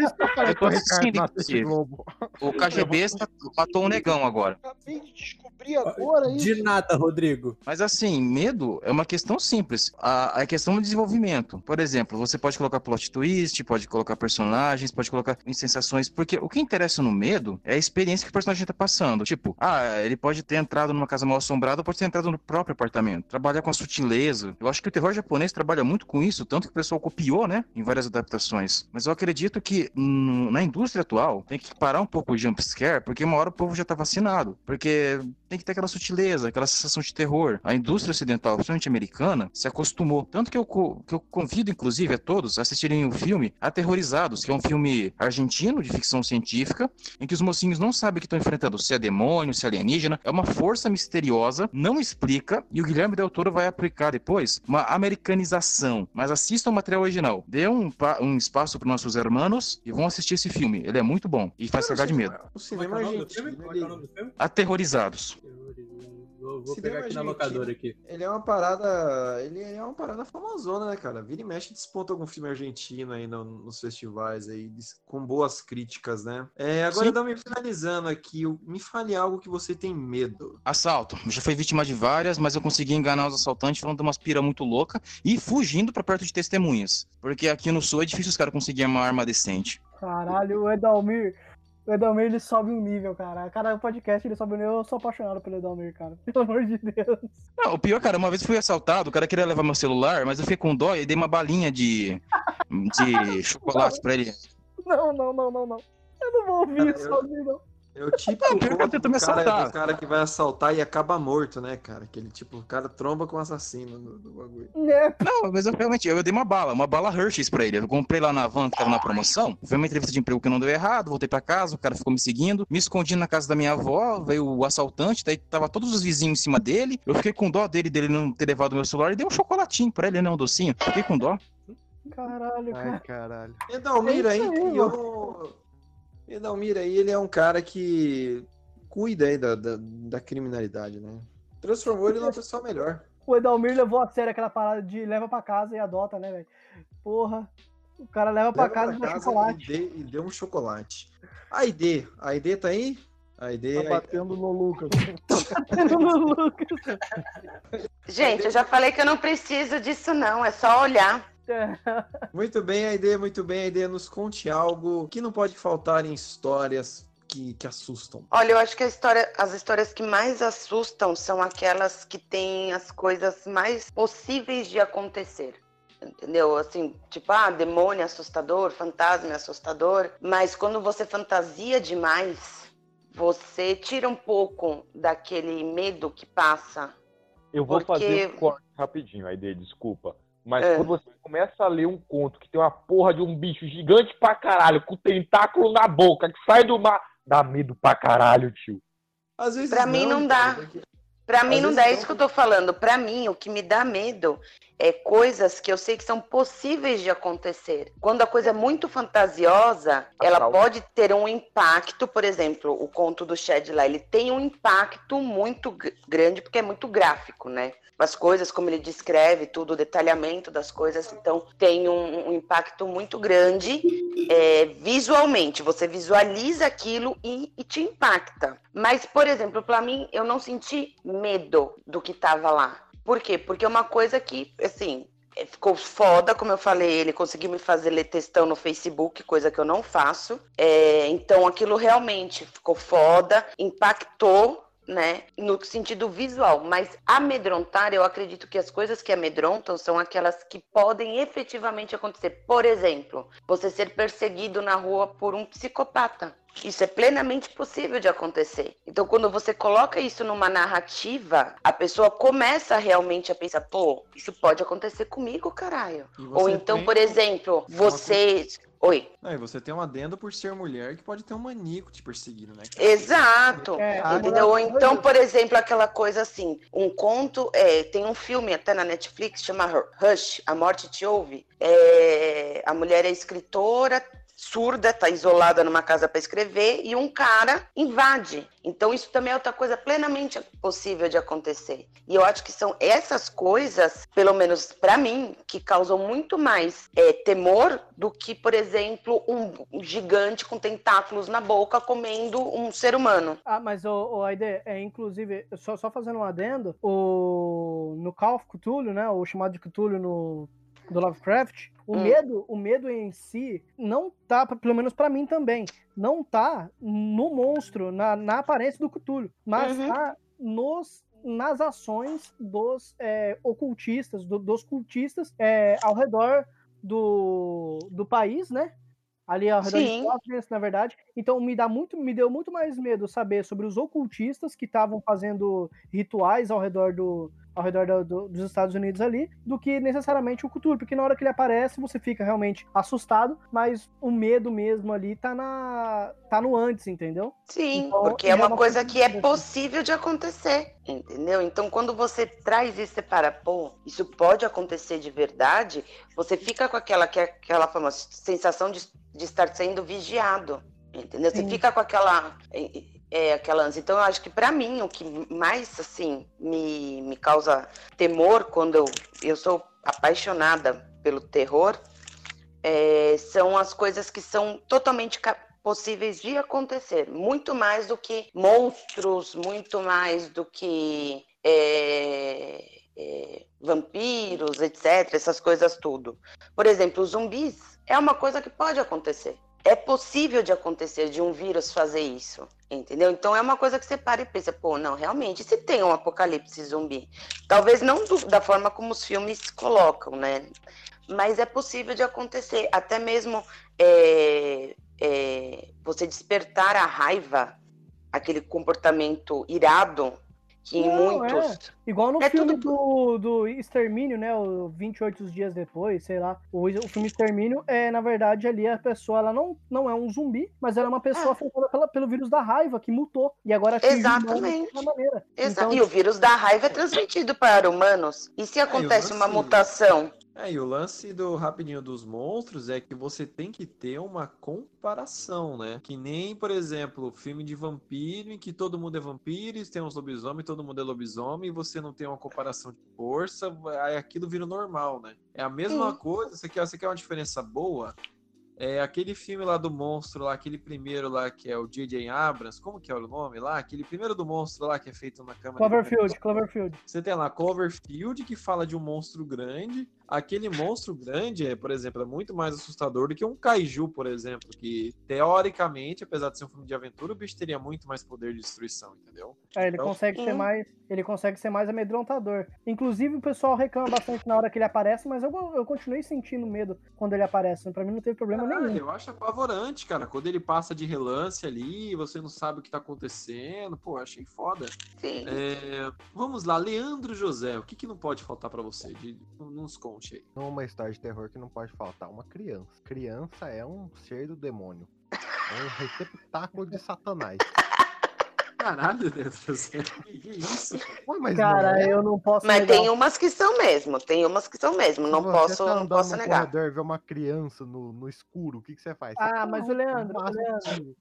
isso que eu falei Eu tô o assistindo, KGB matou um negão agora. Acabei de descobrir agora isso. De nada, Rodrigo. Mas assim, medo é uma questão simples. A, a questão do desenvolvimento. Por exemplo, você pode colocar plot twist, pode colocar personagens, pode colocar em sensações. Porque o que interessa no medo é a experiência que o personagem tá passando. Tipo, ah, ele pode ter entrado numa casa mal assombrada ou pode ter entrado no próprio apartamento. Trabalhar com a sutileza. Eu acho que o terror japonês trabalha muito com isso, tanto que o pessoal copiou, né? Em várias adaptações. Mas eu acredito que na indústria atual tem que parar um pouco o jumpscare, porque uma hora o povo já tá vacinado. Porque tem que ter aquela sutileza, aquela sensação de terror. A indústria ocidental, principalmente americana, se acostumou. Tanto que eu, que eu convido, inclusive, a todos a assistirem o filme Aterrorizados, que é um filme argentino de ficção científica, em que os mocinhos não sabem o que estão enfrentando, se é demônio, se é alienígena. É uma força misteriosa, não explica, e o Guilherme Del Toro vai aplicar depois uma americanização. Mas assistam o material original. Dê um, pa- um espaço para nossos hermanos e vão assistir esse filme. Ele é muito bom e faz cagar de medo. O cinema é argentino, é nome do filme? Aterrorizados. Vou, pegar aqui na locadora aqui. ele é uma parada. Ele é uma parada famosona, né, cara? Vira e mexe desponta algum filme argentino aí no- nos festivais aí, com boas críticas, né? É, agora me finalizando aqui. Me fale algo que você tem medo. Assalto. Eu já fui vítima de várias, mas eu consegui enganar os assaltantes falando de umas pira muito louca e fugindo pra perto de testemunhas. Porque aqui no sul é difícil os caras conseguirem uma arma decente. Caralho, o Edalmir. O Edalmir ele sobe um nível, cara. Cada podcast ele sobe um nível. Eu sou apaixonado pelo Edalmir, cara. Pelo amor de Deus. Não, o pior, cara, uma vez fui assaltado, o cara queria levar meu celular, mas eu fiquei com dó e dei uma balinha de, de chocolate pra ele. Não, não, não, não, não. Eu não vou ouvir isso sozinho, não. É o tipo Não, pior que eu conto tento do me cara, assaltar. do cara que vai assaltar e acaba morto, né, cara? Aquele tipo, o cara tromba com o assassino do, do bagulho. Né? Não, mas eu realmente, eu dei uma bala, uma bala Hershey's pra ele. Eu comprei lá na van que tava na promoção. Foi uma entrevista de emprego que não deu errado, voltei pra casa, o cara ficou me seguindo. Me escondi na casa da minha avó, veio o assaltante, daí tava todos os vizinhos em cima dele. Eu fiquei com dó dele, dele não ter levado meu celular e dei um chocolatinho pra ele, né, um docinho. Fiquei com dó. Caralho, cara. Ai, caralho. Edalmir É aí criou. Edalmir aí, ele é um cara que cuida aí da, da, da criminalidade, né? Transformou ele numa pessoa melhor. O Edalmir levou a sério aquela parada de leva pra casa e adota, né, velho? Porra. O cara leva pra Leva casa e pra dá casa chocolate. E, dê- e deu um chocolate. A ID, a ID tá aí? A ID, Tá batendo no Lucas. Gente, eu já falei que eu não preciso disso, não. É só olhar. Muito bem, a ID, muito bem, a ID. Nos conte algo que não pode faltar em histórias que, que assustam. Olha, eu acho que a história, as histórias que mais assustam são aquelas que têm as coisas mais possíveis de acontecer. Entendeu? Assim, tipo, ah, demônio é assustador, fantasma é assustador. Mas quando você fantasia demais, você tira um pouco daquele medo que passa. Eu vou Porque- fazer um corte rapidinho, aí desculpa. Mas É. quando você começa a ler um conto que tem uma porra de um bicho gigante pra caralho, com tentáculo na boca, que sai do mar, dá medo pra caralho, tio. Às vezes Pra mim não dá. Pra mim não dá, é isso que eu tô falando. Pra mim, o que me dá medo é coisas que eu sei que são possíveis de acontecer. Quando a coisa é muito fantasiosa, ela Astral. pode ter um impacto, por exemplo, o conto do Shed lá, ele tem um impacto muito gr- grande porque é muito gráfico, né? As coisas, como ele descreve, tudo, o detalhamento das coisas, então tem um, um impacto muito grande é, visualmente. Você visualiza aquilo e, e te impacta. Mas, por exemplo, pra mim, eu não senti medo do que tava lá. Por quê? Porque é uma coisa que, assim, é, ficou foda, como eu falei, ele conseguiu me fazer ler textão no Facebook, coisa que eu não faço. É, então, aquilo realmente ficou foda, impactou, né, no sentido visual. Mas amedrontar, eu acredito que as coisas que amedrontam são aquelas que podem efetivamente acontecer. Por exemplo, você ser perseguido na rua por um psicopata. Isso é plenamente possível de acontecer. Então, quando você coloca isso numa narrativa, a pessoa começa realmente a pensar: pô, isso pode acontecer comigo, caralho. Ou então, tem por exemplo, você. Oi. Não, e você tem um adendo por ser mulher que pode ter um maníaco te perseguindo, né? cara? Exato. É, entendeu? Ou agora- então, por exemplo, aquela coisa assim, um conto, é, tem um filme até na Netflix, chama Rush, A Morte Te Ouve. É, a mulher é escritora, surda, tá isolada numa casa para escrever. E um cara invade. Então, isso também é outra coisa plenamente possível de acontecer. E eu acho que são essas coisas, pelo menos para mim, que causam muito mais é, temor do que, por exemplo, um gigante com tentáculos na boca comendo um ser humano. Ah, mas o, o Aide, é inclusive, só, só fazendo um adendo, o, no Call of Cthulhu, né, o chamado de Cthulhu no, do Lovecraft, o Hum. medo, o medo em si não tá, pelo menos pra mim também, não tá no monstro, na, na aparência do Cthulhu, mas Uhum. tá nos nas ações dos é, ocultistas, do- dos cultistas é, ao redor do, do país, né? Ali ao redor Sim. de Providence, na verdade. Então me dá muito, me deu muito mais medo saber sobre os ocultistas que estavam fazendo rituais ao redor do ao redor do- do- dos Estados Unidos ali, do que necessariamente o Cthulhu, porque na hora que ele aparece você fica realmente assustado, mas o medo mesmo ali tá na tá no antes, entendeu? Sim, Então, porque e é uma coisa que é possível de acontecer, entendeu? Então, quando você traz isso para, pô, isso pode acontecer de verdade, você fica com aquela, que é aquela famosa sensação de, de estar sendo vigiado, entendeu? Você Sim. fica com aquela, é. Então, eu acho que para mim, o que mais, assim, me, me causa temor quando eu, eu sou apaixonada pelo terror, é, são as coisas que são totalmente possíveis de acontecer, muito mais do que monstros, muito mais do que é, é, vampiros, etc., essas coisas tudo. Por exemplo, zumbis é uma coisa que pode acontecer. É possível de acontecer, de um vírus fazer isso, entendeu? Então é uma coisa que você para e pensa, pô, não, realmente, se tem um apocalipse zumbi, talvez não do- da forma como os filmes colocam, né? Mas é possível de acontecer, até mesmo é, é, você despertar a raiva, aquele comportamento irado em Não, muitos é. Igual no É filme do, do Extermínio, né? O 28 dias depois, sei lá. O, o filme Extermínio é, na verdade, ali a pessoa ela não, não é um zumbi, mas ela é uma pessoa afetada pela- pelo vírus da raiva que mutou. E agora Exatamente. de uma maneira. Exa- Então, e o vírus da raiva é transmitido para humanos. E se acontece uma mutação? É, e o lance do rapidinho dos monstros é que você tem que ter uma comparação, né? Que nem, por exemplo, filme de vampiro em que todo mundo é vampiro, e tem uns lobisomens, todo mundo é lobisomem, e você não tem uma comparação de força, aí aquilo vira normal, né? É a mesma Sim. coisa, você quer, você quer uma diferença boa? É aquele filme lá do monstro lá, aquele primeiro lá que é o J.J. Abrams, como que é o nome lá? Aquele primeiro do monstro lá que é feito na câmera. Cloverfield, Cloverfield. você tem lá Cloverfield, que fala de um monstro grande. Aquele monstro grande, é, por exemplo, é muito mais assustador do que um kaiju, por exemplo, que teoricamente, apesar de ser um filme de aventura, o bicho teria muito mais poder de destruição, entendeu? É, ele Então, consegue ser mais. Ele consegue ser mais amedrontador. Inclusive, o pessoal reclama bastante na hora que ele aparece, mas eu, eu continuei sentindo medo quando ele aparece. Pra mim não teve problema Ah, nenhum. eu acho apavorante, cara. Quando ele passa de relance ali, você não sabe o que tá acontecendo. Pô, achei foda. Sim. É, vamos lá, Leandro José, o que, que não pode faltar pra você? De, nos conte aí. Numa história de terror que não pode faltar uma criança. Criança é um ser do demônio. É um receptáculo de Satanás. Caralho, Deus do céu. Que que isso? Ué, mas Cara, não é? eu não posso. Mas negar. tem umas que são mesmo, tem umas que são mesmo, não Se posso, você tá não posso no negar. corredor e vê uma criança no, no escuro, o que, que você faz? Você Ah, mas o Leandro, Leandro.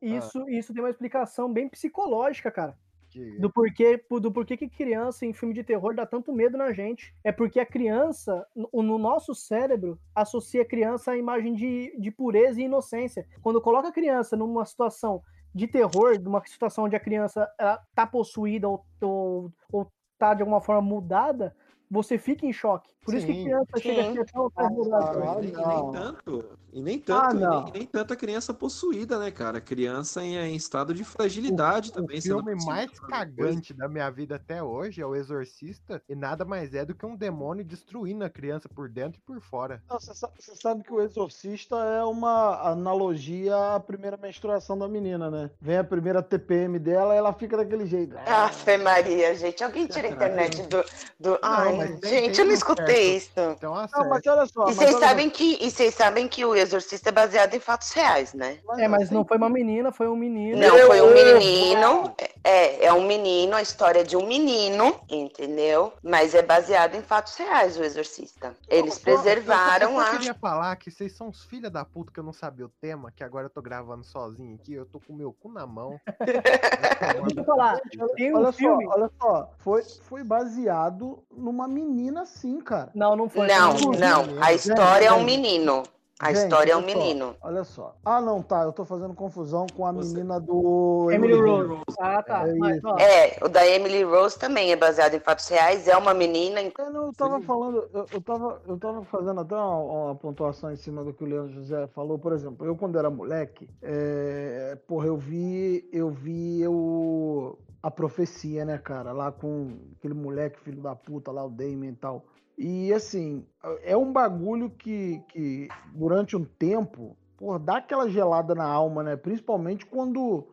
Isso, isso tem uma explicação bem psicológica, cara. Que- Do porquê, do porquê que criança em filme de terror dá tanto medo na gente. É porque a criança, no, no nosso cérebro, associa a criança à imagem de, de pureza e inocência. Quando coloca a criança numa situação de terror, numa situação onde a criança ela tá possuída ou, ou, ou tá de alguma forma mudada, você fica em choque. Por isso que Sim, criança chega a sim. ser tão Ah, ah, E nem, e não. nem tanto. E nem tanto, e nem, não. e nem tanto a criança possuída, né, cara? Criança em, em estado de fragilidade O também. sendo filme mais cagante da minha vida até hoje é O Exorcista, e nada mais é do que um demônio destruindo a criança por dentro e por fora. Não, Você sa- você sabe que o Exorcista é uma analogia à primeira menstruação da menina, né? Vem a primeira TPM dela e ela fica daquele jeito. Ave Maria, gente. Alguém tira a internet do. do... Ai, Gente, gente, eu não escutei isso. Então, Não, mas olha só. E mas vocês sabem que e vocês sabem que o Exorcista é baseado em fatos reais, né? É, mas não foi uma menina, foi um menino. Não, foi um menino. É, é um menino, a história de um menino, entendeu? Mas é baseado em fatos reais, o Exorcista. Eles Eu preservaram eu a. queria falar que vocês são os filha da puta que eu não sabia o tema, que agora eu tô gravando sozinho aqui, eu tô com o meu cu na mão. Deixa eu falar, tem um olha filme. só, olha só. Foi, foi baseado numa menina sim, cara. Não, não foi. Não, não. A história é um Gente, menino. A Gente, história é um olha só, menino. Olha só. Ah, não, tá. Eu tô fazendo confusão com a menina do. Emily Rose. Ah, tá. É Mas, É, o da Emily Rose também é baseado em fatos reais, é uma menina. Eu não tava falando, eu, eu, tava, eu tava fazendo até uma, uma pontuação em cima do que o Leandro José falou. Por exemplo, eu quando era moleque, é, porra, eu vi, eu vi o, a profecia, né, cara? Lá com aquele moleque, filho da puta, lá, o Damien e tal. E assim, é um bagulho que, que durante um tempo, porra, dá aquela gelada na alma, né? Principalmente quando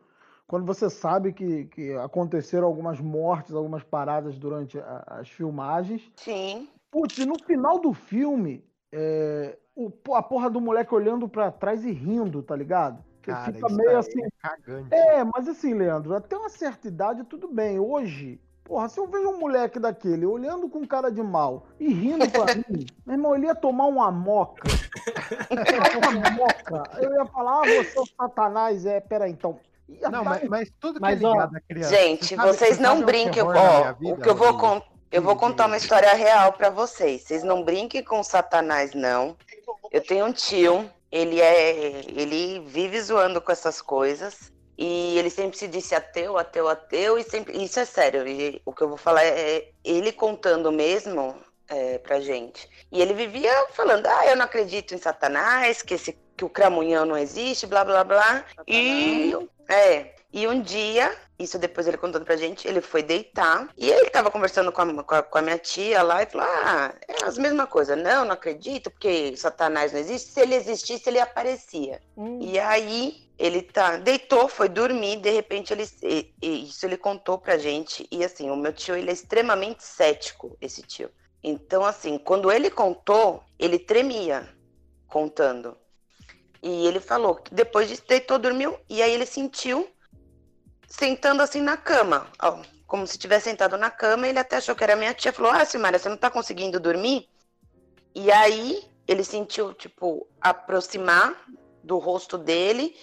quando você sabe que, que aconteceram algumas mortes, algumas paradas durante a- as filmagens. Sim. Putz, e no final do filme, é, o, a porra do moleque olhando pra trás e rindo, tá ligado? Cara, fica isso meio assim. é cagante. É, mas assim, Leandro, até uma certa idade tudo bem. Hoje, porra, se eu vejo um moleque daquele olhando com cara de mal e rindo pra mim, meu irmão, ele ia tomar uma moca. uma moca. Eu ia falar, ah, você é o satanás. É, pera então. Ia Não, mas, mas tudo que Mas, é ó, ligado à criança. Gente, você sabe- vocês você não o brinquem. minha Ó, o vida, que eu vou contar. Eu vou contar uma história real pra vocês. Vocês não brinquem com Satanás, não. Eu tenho um tio, ele é. ele vive zoando com essas coisas. E ele sempre se disse ateu, ateu, ateu, e sempre. Isso é sério. E o que eu vou falar é ele contando mesmo é, pra gente. E ele vivia falando, ah, eu não acredito em Satanás, que, esse, que o cramunhão não existe, blá blá blá. E. É. E um dia, isso depois ele contando pra gente, ele foi deitar e ele tava conversando com a, com a, com a minha tia lá e falou: Ah, é as mesma coisa. Não, não acredito, porque Satanás não existe. Se ele existisse, ele aparecia. E aí ele tá, deitou, foi dormir, de repente ele. e- e isso ele contou pra gente. E assim, o meu tio ele é extremamente cético, esse tio. Então, assim, quando ele contou, ele tremia contando. E ele falou que depois disso deitou, dormiu, e aí ele sentiu sentando assim na cama, ó, como se tivesse sentado na cama, ele até achou que era minha tia, falou, ah, Silmara, você não tá conseguindo dormir? E aí ele sentiu, tipo, aproximar do rosto dele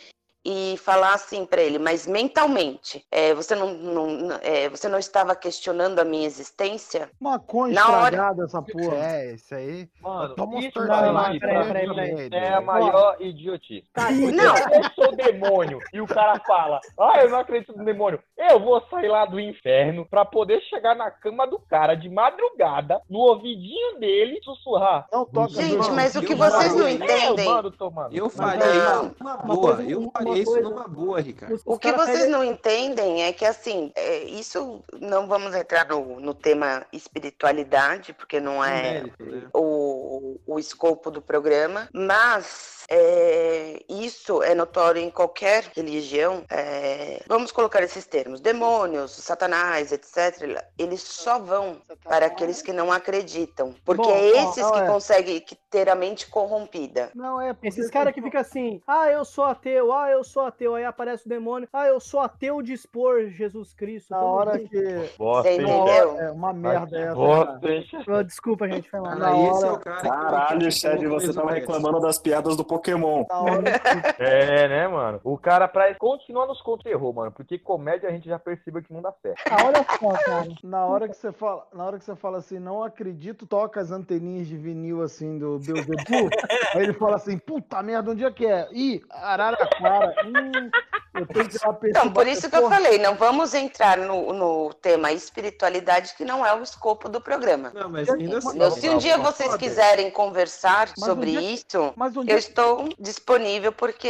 e falar assim pra ele, mas mentalmente, é, você, não, não- é, você não estava questionando a minha existência? Maconha Na hora- estragada essa porra. É, isso aí. Mano, Toma isso lá, peraí, peraí, mim, peraí. é a maior idiotice. Não. Eu sou demônio e o cara fala, ah, eu não acredito no demônio. Eu vou sair lá do inferno pra poder chegar na cama do cara de madrugada, no ouvidinho dele, sussurrar. Não toca Gente, mas o que vocês não entendem... Eu tomando. Eu faria não. Uma boa. coisa- Eu faria isso coisa- numa boa, Ricardo. O que vocês não entendem é que, assim, é, isso não vamos entrar no, no tema espiritualidade, porque não é mérito, né? o, o escopo do programa, mas é, isso é notório em qualquer religião. é, vamos colocar esses termos: demônios, satanás, etc. Eles só vão para aqueles que não acreditam, porque Bom, é esses ó, que é. conseguem ter a mente corrompida. Não, é porque Esses caras que ficam assim, ah, eu sou ateu, ah, eu sou ateu, aí aparece o demônio, ah, eu sou ateu de expor Jesus Cristo. Na hora que. Bosta, Você entendeu? É uma merda essa. Bosta, Desculpa, gente, foi mal. Na é hora- o cara que- Caralho, Chad, você tava reclamando das piadas do Pokémon. Que É, né, mano? O cara, pra continuar nos contos errou, mano. Porque comédia a gente já percebeu que não dá certo. Ah, olha só, cara. Na hora que você fala, na hora que você fala assim, não acredito, toca as anteninhas de vinil assim do Beelzebub. aí ele fala assim, puta merda, onde é que é? Ih, Araraquara. Hum, eu tenho que ir lá Então, por isso que eu Porra, falei, não vamos entrar no, no tema espiritualidade, que não é o escopo do programa. Não, mas ainda assim. Se um dia vocês quiserem conversar Mas sobre é que- isso, Mas onde eu que, estou disponível porque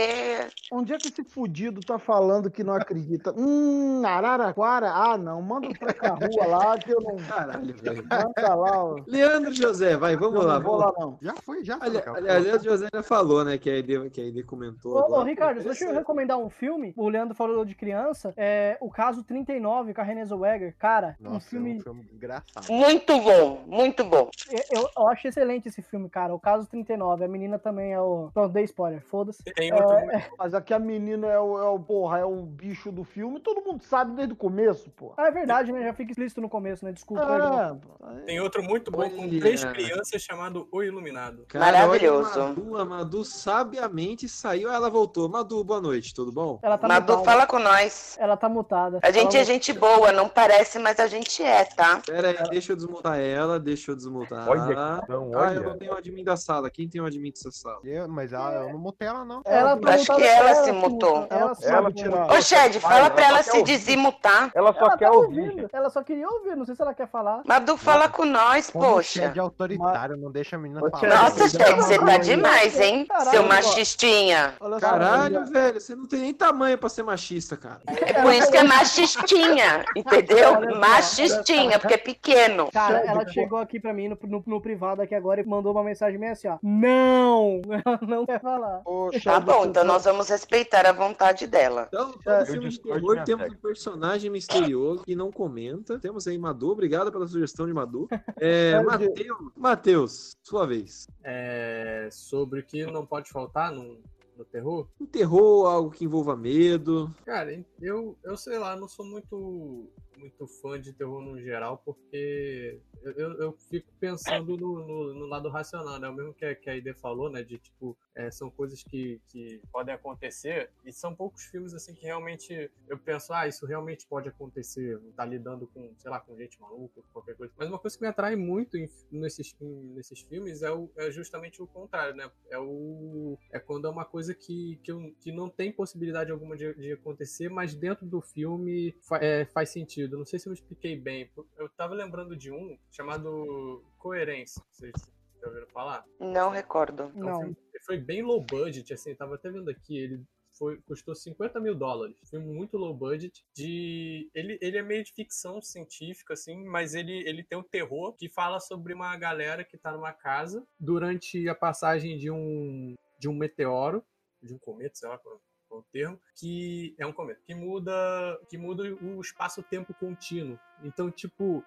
onde é que esse fudido tá falando que não acredita? Hum, Araraquara? Ah, não, manda pra cá rua lá que eu não. Caralho, velho. Manda lá, ó. Leandro José, vai, vamos eu lá. não vou Vamos lá, lá. não. Já foi, já foi. Ali-. Aliás, Leandro José já falou, né? Que a ID, que a ID comentou. Ô, ô. Ricardo, deixa eu recomendar um filme o Leandro falou de criança, é o caso 39 com a Renée Zellweger. Cara, um Nossa, filme. é um filme engraçado. Muito bom, muito bom. Eu, eu acho excelente esse filme, cara. O caso 39. A menina também é o. Pronto, dei spoiler, foda-se. Tem É, outro é- Mas aqui a menina é o, é o, porra, é o bicho do filme, todo mundo sabe desde o começo, pô. Ah, é verdade, né? Já fica explícito no começo, né? Desculpa. É. Tem outro muito bom com Olha. três crianças chamado O Iluminado. Cara, Maravilhoso. olha a Madu, a Madu sabiamente saiu, ela voltou. Madu, boa noite, tudo bom? Ela tá Madu, mutada. fala com nós. Ela tá mutada. A gente Ela- é gente boa, não parece, mas a gente é, tá? Pera aí, deixa eu desmontar ela, deixa eu desmontar. Olha então, Ah, eu olha. não tenho o admin da sala. Quem tem o admin dessa sala? Eu- mas ela, eu não mutei ela, não. Ela tá Acho que mutada, ela se mutou. Ela, se Ela tirou. Ô, Shed, fala pra ela ela se desmutar. Ela só Ela quer tá ouvir. ouvindo. Ela só queria ouvir. Não sei se ela quer falar. Madu, fala com nós, Como poxa. é de autoritário, não deixa a menina falar. Nossa, Ela Shed, você tá demais, hein? Seu machistinha. Caralho, velho, você não tem nem tamanho pra ser machista, cara. É por isso que é machistinha, entendeu? Machistinha, porque é pequeno. Cara, ela pô. chegou aqui pra mim no, no, no privado aqui agora e mandou uma mensagem meio assim, ó. Não! Ela não quer falar. Poxa, Tá bom, então nós vamos respeitar a vontade dela. Então, todo filme de discordo terror temos um personagem misterioso que não comenta. Temos aí Madu, obrigado pela sugestão de Madu. É, Matheus, sua vez. É, sobre o que não pode faltar no, no terror. Um terror, algo que envolva medo. Cara, eu, eu sei lá, não sou muito, muito fã de terror no geral, porque eu, eu, eu fico pensando no, no, no lado racional, né? O mesmo que a, que a Ide falou, né? De tipo, é, são coisas que, que podem acontecer, e são poucos filmes assim que realmente eu penso, ah, isso realmente pode acontecer, tá lidando com, sei lá, com gente maluca, qualquer coisa. Mas uma coisa que me atrai muito em- nesses, em- nesses filmes é, o, é justamente o contrário, né? É o é quando é uma coisa que, que, eu- que não tem possibilidade alguma de, de acontecer, mas dentro do filme fa- é, faz sentido. Não sei se eu expliquei bem. Eu tava lembrando de um chamado Coerência. Já ouviram falar? Não recordo. É um Não. filme que foi bem low budget, assim, tava até vendo aqui, ele foi, custou 50 mil dólares. Filme muito low budget. De, ele, ele é meio de ficção científica, assim, mas ele, ele tem um terror que fala sobre uma galera que tá numa casa durante a passagem de um, de um meteoro, de um cometa, sei lá qual é o termo, que é um cometa, que muda, que muda o espaço-tempo contínuo. Então, tipo,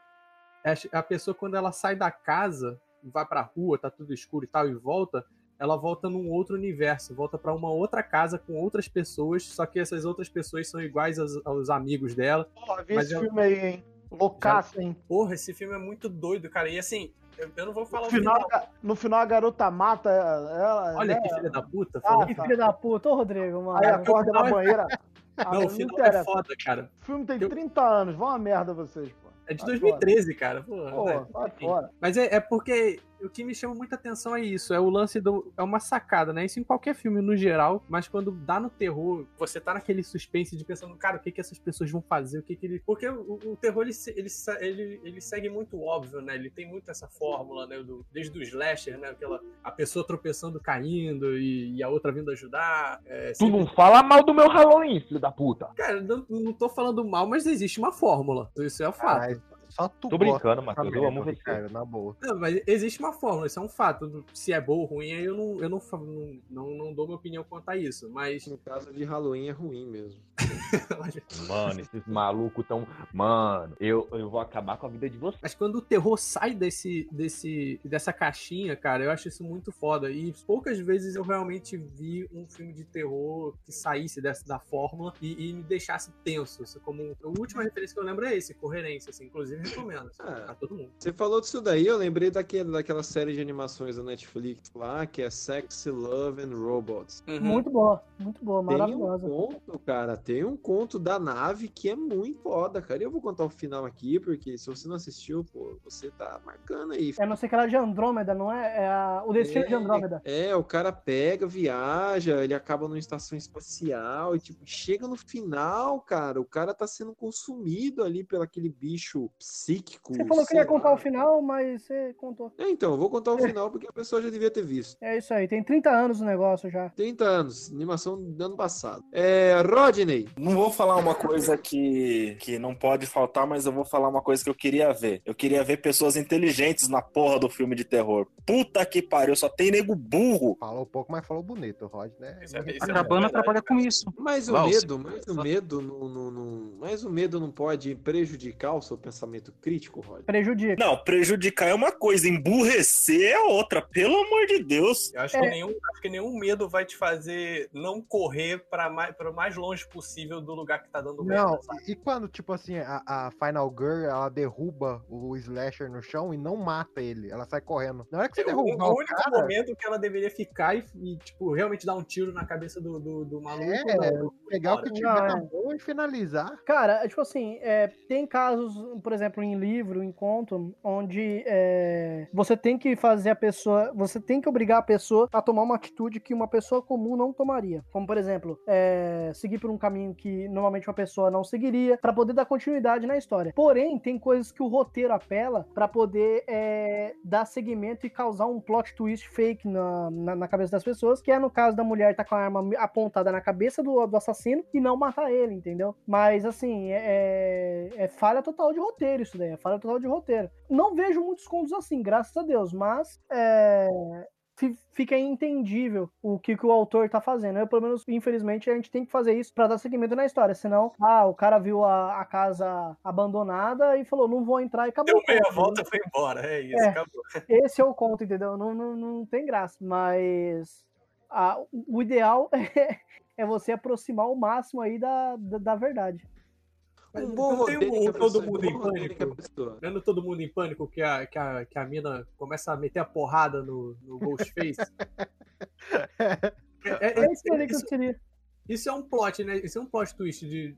a pessoa quando ela sai da casa, vai pra rua, tá tudo escuro e tal, e volta, ela volta num outro universo, volta pra uma outra casa com outras pessoas, só que essas outras pessoas são iguais aos, aos amigos dela. Porra, vi esse eu- filme aí, hein? Loucaço, hein? Porra, esse filme é muito doido, cara. E assim, eu, eu não vou falar No o final, no final a garota mata ela. Olha né? que filha da puta. Ah, Que filho da puta, ô Rodrigo, mano. Aí acorda na banheira. Ah, Não, o não final interessa. é foda, cara. O filme tem 30 anos, vão a merda vocês, pô. É de Sai 2013, cara. Porra, Pô, né? Mas é, é porque o que me chama muita atenção é isso, é o lance do. É uma sacada, né? Isso em qualquer filme no geral, mas quando dá no terror, você tá naquele suspense de pensando, cara, o que que essas pessoas vão fazer? O que que ele. Porque o, o terror, ele, ele, ele, ele segue muito óbvio, né? Ele tem muito essa fórmula, né? Do, desde o slasher, né? Aquela, a pessoa tropeçando, caindo e, e a outra vindo ajudar. É, Tu não fala mal do meu Halloween, filho da puta. Cara, não, não tô falando mal, mas existe uma fórmula. Isso é o fato. Ai, só tu Tô brincando, Matheus, eu amo você. Ricardo, na boa. Não, mas existe uma fórmula, isso é um fato. Se é boa ou ruim, aí eu não, eu não, não, não dou minha opinião quanto a isso. Mas. No caso de Halloween é ruim mesmo. Mano, esses malucos tão. Mano, eu, eu vou acabar com a vida de vocês. Mas quando o terror sai desse, desse, dessa caixinha, cara, eu acho isso muito foda. E poucas vezes eu realmente vi um filme de terror que saísse dessa, da fórmula e, e me deixasse tenso. Assim, como, a última referência que eu lembro é esse, Coerência. Assim, inclusive, recomendo assim, Ah. pra todo mundo. Você falou disso daí, eu lembrei daquele, daquela série de animações da Netflix lá, que é Sexy Love and Robots. Muito boa, muito boa, Tem um maravilhosa. conto, cara, tem um conto da nave que é muito foda, cara. E eu vou contar o final aqui, porque se você não assistiu, pô, você tá marcando aí. É não sei que ela de Andrômeda, não é? É a- o destino de Andrômeda. É, o cara pega, viaja, ele acaba numa estação espacial e, tipo, chega no final, cara, o cara tá sendo consumido ali pelo aquele bicho psíquico. Você falou que ia contar o final, mas você contou. É, então, eu vou contar o final porque a pessoa já devia ter visto. É isso aí, tem 30 anos o negócio já. 30 anos, animação do ano passado. É, Rodney. Não vou falar uma coisa que, que não pode faltar, mas eu vou falar uma coisa que eu queria ver. Eu queria ver pessoas inteligentes na porra do filme de terror. Puta que pariu, só tem nego burro. Falou pouco, mas falou bonito, Rod, né? A cabana trabalha com isso. Mas o Lá, medo, mas o medo não, não, não- mas o medo não pode prejudicar o seu pensamento crítico, Rod. Prejudica. Não, prejudicar é uma coisa, emburrecer é outra, pelo amor de Deus. Eu acho, que nenhum, acho que nenhum medo vai te fazer não correr para mais, pra mais longe possível do lugar que tá dando merda. Não, e e quando, tipo assim, a, a Final Girl, ela derruba o Slasher no chão e não mata ele, ela sai correndo. Na hora que você É o, derrubar o o único cara, momento que ela deveria ficar e, e, tipo, realmente dar um tiro na cabeça do, do, do maluco. É, não. pegar o que tiver Não, na é. mão e finalizar. Cara, é tipo assim, é, tem casos, por exemplo, em livro, em conto, onde é, você tem que fazer a pessoa, você tem que obrigar a pessoa a tomar uma atitude que uma pessoa comum não tomaria. Como, por exemplo, é, seguir por um caminho que normalmente uma pessoa não seguiria, pra poder dar continuidade na história. Porém, tem coisas que o roteiro apela pra poder é, dar seguimento e causar um plot twist fake na, na, na cabeça das pessoas, que é no caso da mulher tá com a arma apontada na cabeça do, do assassino e não matar ele, entendeu? Mas assim, é, é falha total de roteiro isso daí, é falha total de roteiro. Não vejo muitos contos assim, graças a Deus, mas é, fi- fica entendível o que, que o autor tá fazendo. Eu, pelo menos, infelizmente, a gente tem que fazer isso pra dar seguimento na história. Senão, ah, o cara viu a, a casa abandonada e falou, não vou entrar e acabou. Deu meia conto, volta e foi embora. É isso, É. acabou. Esse é o conto, entendeu? Não, não, não tem graça. Mas o ideal é, é você aproximar o máximo aí da, da, da verdade. Mas Um bom não tem roteiro que a Todo Mundo um em a Pânico. é no Todo Mundo em Pânico que a, que a, que a mina começa a meter a porrada no, no Ghostface? é, É isso aí que eu isso, queria. isso é um plot, né? Isso é um plot twist de.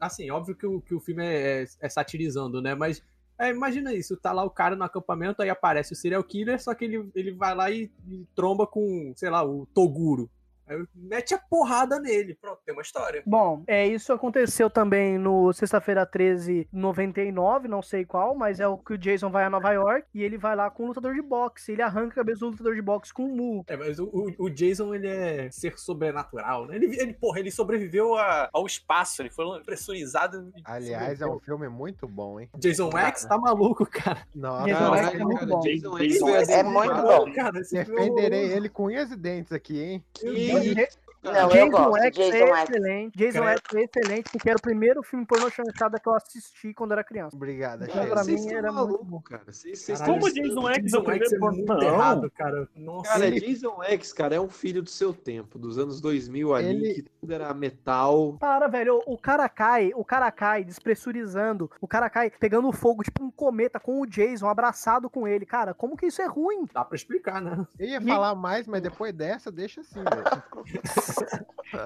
Assim, óbvio que o, que o filme é, é satirizando, né? Mas é, imagina isso, tá lá o cara no acampamento, aí aparece o serial killer, só que ele, ele vai lá e, e tromba com, sei lá, o Toguro. Aí mete a porrada nele. Pronto, tem uma história. Bom, é, isso aconteceu também no Sexta-feira 13, 99, não sei qual, mas é o que o Jason vai a Nova York e ele vai lá com um lutador de boxe. Ele arranca a cabeça do lutador de boxe com um murro. É, mas o, o- o Jason, ele é ser sobrenatural, né? Ele, ele, porra, ele sobreviveu a- ao espaço, ele foi pressurizado. Aliás, é um filme muito bom, hein? Jason X tá maluco, cara. Nossa, Jason cara, X é muito bom. Jason Jason X é assim, muito bom. Cara, filme é defenderei horroroso. ele com unhas e dentes aqui, hein? sí. Não, eu Jason gosto. X Jason é X. excelente. Jason. X é excelente porque era o primeiro filme pornô chanchada que eu assisti quando era criança. Obrigado, Então, chefe. pra mim era muito malucos, bom. cara. Vocês, Como estão- Jason X é o Jason primeiro X é pornô? muito Não. errado, cara. Nossa. Cara, Ele- Jason X, cara, é um filho do seu tempo, dos anos 2000 ali, Ele- que tudo era metal. Para, velho, o o cara cai, o cara cai despressurizando, o cara cai pegando fogo, tipo um cometa com o Jason, abraçado com ele. Cara, como que isso é ruim? Dá pra explicar, né? Eu ia E- falar mais, mas depois dessa, deixa assim, velho.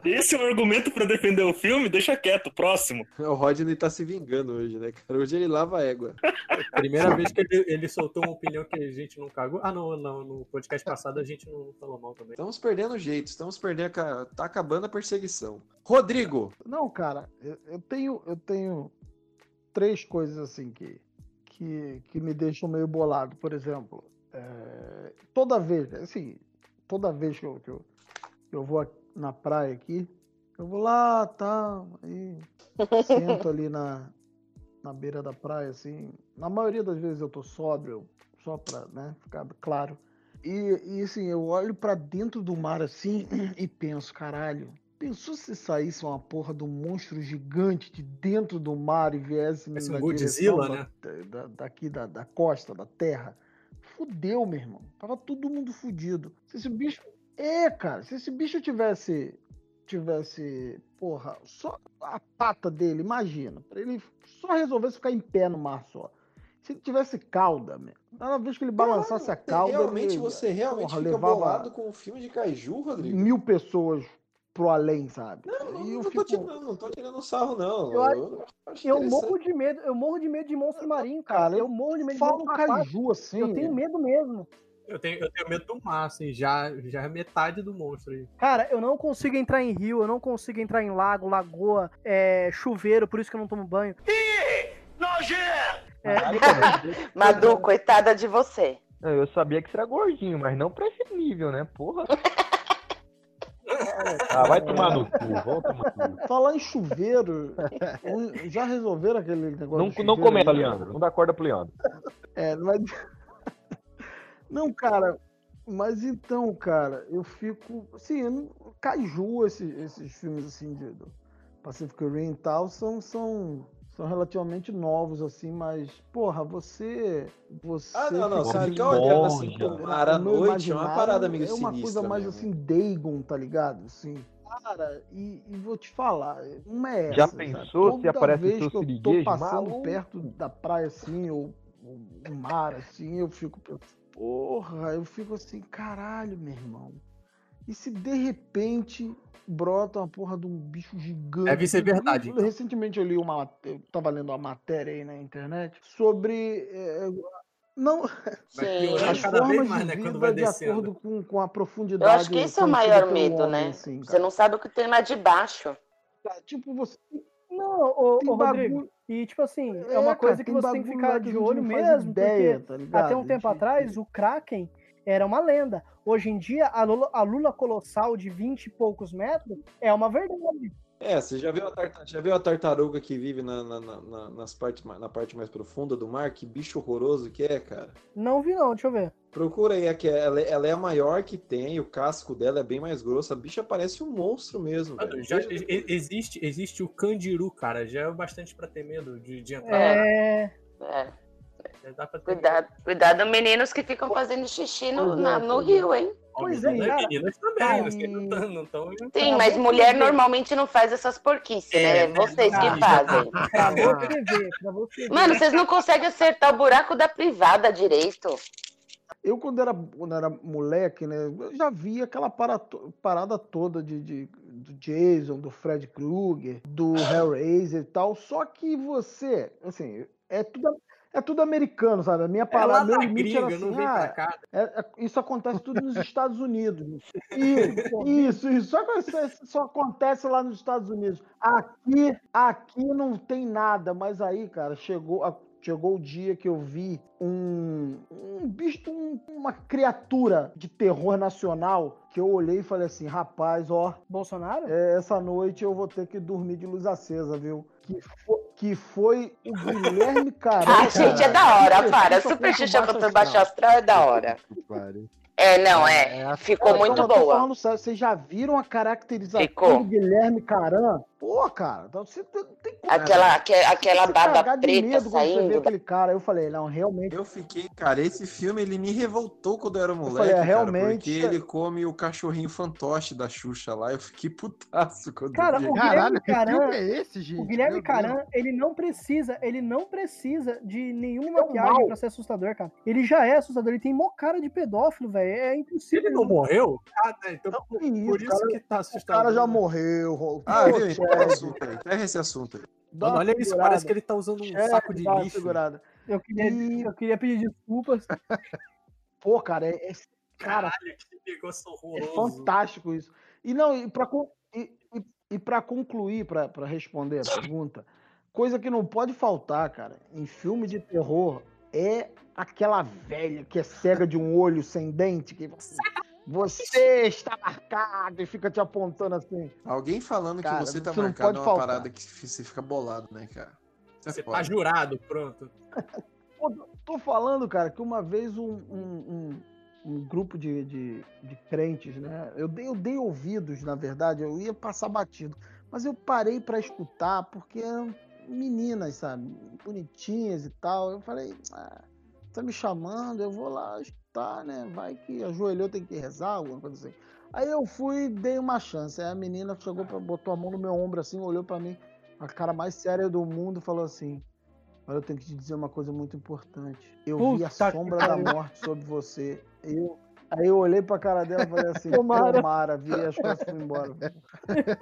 Esse é o argumento pra defender o filme? Deixa quieto, próximo. O Rodney tá se vingando hoje, né, cara? Hoje ele lava a égua. Primeira vez que ele, ele soltou uma opinião que a gente não cagou. Ah, não, não. No podcast passado a gente não falou mal também. Estamos perdendo o jeito, estamos perdendo. a Tá acabando a perseguição. Rodrigo, Não, cara, eu, eu tenho, eu tenho três coisas assim que, que, que me deixam meio bolado. Por exemplo, é, toda vez, assim, toda vez que eu, que eu, que eu vou aqui na praia aqui, eu vou lá, tá, aí sento ali na, na beira da praia, assim. Na maioria das vezes eu tô sóbrio, só pra, né, ficar claro. E, e assim, eu olho pra dentro do mar assim e penso, caralho, pensou se saísse uma porra de um monstro gigante de dentro do mar e viesse um na Godzilla, direção né? da- da- daqui da, da costa, da terra? Fudeu, meu irmão. Tava todo mundo fudido. Se esse bicho. É, cara, se esse bicho tivesse. Tivesse. Porra, só a pata dele, imagina. Pra ele só resolvesse ficar em pé no mar só. Se ele tivesse cauda, meu. Cada vez que ele balançasse a cauda. realmente ele, você realmente porra, fica levava bolado com o filme de Kaiju, Rodrigo? mil pessoas pro além, sabe? Não, não, E eu não tô fico- tirando, não tô tirando sarro, não. Eu Eu, Eu morro de medo, eu morro de medo de monstro marinho, cara. Eu morro de medo de monstro aquático. caju assim. Eu tenho medo mesmo. Eu tenho, eu tenho medo do mar, assim, já, já é metade do monstro aí. Cara, eu não consigo entrar em rio, eu não consigo entrar em lago, lagoa, é, chuveiro, por isso que eu não tomo banho. É, Madu, coitada de você. Não, Eu sabia que você era gordinho, mas não pra esse nível, né? Porra. Ah, vai tomar no cu, volta no cu. Falar em chuveiro, já resolveram aquele negócio Não, não comenta? Leandro. Não dá corda pro Leandro. É, mas. Não, cara, mas então, cara, eu fico. Assim, eu não... Kaiju, esses, esses filmes assim de, do Pacific Rim e tal, são, são, são relativamente novos, assim, mas, porra, você. você Ah, não, não, você fica olhando assim pro No mar à noite é uma parada meio É uma sinistra coisa mais mesmo. assim, Dagon, tá ligado? Assim. Cara, e, e vou te falar, não é essa. Já sabe? pensou se Toda aparece o vez que eu tô passando Maluco. perto da praia assim, ou ou o mar assim, eu fico pensando, porra, eu fico assim, caralho, meu irmão. E se de repente brota uma porra de um bicho gigante? Deve ser verdade, Eu- então. Recentemente eu li uma, eu tava lendo uma matéria aí na internet sobre eh, não piorar as formas mais, de né, quando vida vai de descendo. acordo com, com a Eu profundidade. acho que esse é o maior medo, homem, né? assim, Você não sabe o que tem lá de baixo. Tipo, você Não, ô, Tem ô Rodrigo. bagulho- E, tipo assim, é, É, uma cara, coisa que você tem que ficar de gente olho mesmo, ideia, porque tá até um tempo atrás o Kraken era uma lenda. Hoje em dia, a lula, a lula colossal de 20 e poucos metros é uma verdade. É, você já viu a, tarta- já viu a tartaruga que vive na, na, na- na- nas partes, na parte mais profunda do mar? Que bicho horroroso que é, cara. Não vi não, deixa eu ver. Procura aí, aqui, ela, é- ela é a maior que tem, o casco dela é bem mais grosso. A bicha parece um monstro mesmo. Já, existe, existe o Candiru, cara. Já é bastante pra ter medo de, de entrar. É. É. Dá pra ter Cuidado, cuidado, meninos que ficam fazendo xixi no, é, na- no é. rio, hein? Pois é, Meninas, cara. meninas também, os que não estão. Sim, mas mulher normalmente não faz essas porquices, É, né? Vocês né? que Ah, fazem. Pra você ver, pra você ver. Mano, vocês não conseguem acertar o buraco da privada direito. Eu, quando era, quando era moleque, né, eu já vi aquela para- parada toda de, de- do Jason, do Fred Krueger, do Hellraiser e tal. Só que você, assim, é tudo, é tudo americano, sabe? A minha É parada, meu limite era gringa, assim, não vem ah, pra cá. é- é- isso acontece tudo nos Estados Unidos. Isso, isso, isso. Só, isso só acontece lá nos Estados Unidos. Aqui, aqui não tem nada, mas aí, cara, chegou, a- chegou o dia que eu vi um, um bicho, um- uma criatura de terror nacional que eu olhei e falei assim, rapaz, ó, Bolsonaro? é, essa noite eu vou ter que dormir de luz acesa, viu? Que, fo- que foi o Guilherme Caran. Ah, gente, é da hora, para. Super Xuxa Baixo contra o Baixo Astral. É da hora. É, não, é. Ficou Não, muito boa. sério, vocês já viram a caracterização Ficou. do Guilherme Caran? Pô, cara, então você tem tem como. Aquela, aque- aquela de preta medo quando você vê saindo. aquele cara. Eu falei, não, realmente. Eu fiquei, cara, esse filme ele me revoltou quando eu era moleque, falei, é, cara, realmente- porque ele come o cachorrinho fantoche da Xuxa lá. Eu fiquei putaço quando Cara, eu o vi. Guilherme Caran, é esse, gente? o Guilherme. Caran, ele não precisa, ele não precisa de nenhuma É maquiagem mal. pra ser assustador, cara. Ele já é assustador, ele tem mó cara de pedófilo, velho. É impossível. Ele não morreu? Ah, tá, então por, Que isso, por isso cara, que tá O assustador. cara já né? morreu. Ah, Pô, viu? Enterra esse assunto aí. Enterra esse assunto aí. Mano, olha isso, parece que ele tá usando um Chad, saco de lixo. segurada. Eu queria, E- eu queria pedir desculpas. Pô, cara, é, é- cara, Caralho, que negócio É horroroso. fantástico isso. E não, e para e, e, e pra concluir, para responder a pergunta, coisa que não pode faltar, cara, em filme de terror é aquela velha que é cega de um olho sem dente, que você está marcado e fica te apontando assim. Alguém falando Cara, que você tá não marcado pode é uma faltar. parada que você fica bolado, né, cara? Isso é Você tá jurado, pronto. Pô, tô falando, cara, que uma vez um, um, um- um grupo de, de, de crentes, né? Eu dei, eu dei ouvidos, na verdade, eu ia passar batido, mas eu parei pra escutar porque eram meninas, sabe? Bonitinhas e tal. Eu falei, ah, tá me chamando, eu vou lá escutar, né? Vai que ajoelhou, tem que rezar, alguma coisa assim. Aí eu fui, dei uma chance. Aí a menina chegou, pra, botou a mão no meu ombro assim, olhou pra mim, a cara mais séria do mundo, e falou assim: Olha, eu tenho que te dizer uma coisa muito importante. Eu vi a Puta sombra da morte sobre você. Eu, aí eu olhei pra cara dela e falei assim: Tomara. Tomara, virei as costas e fui embora.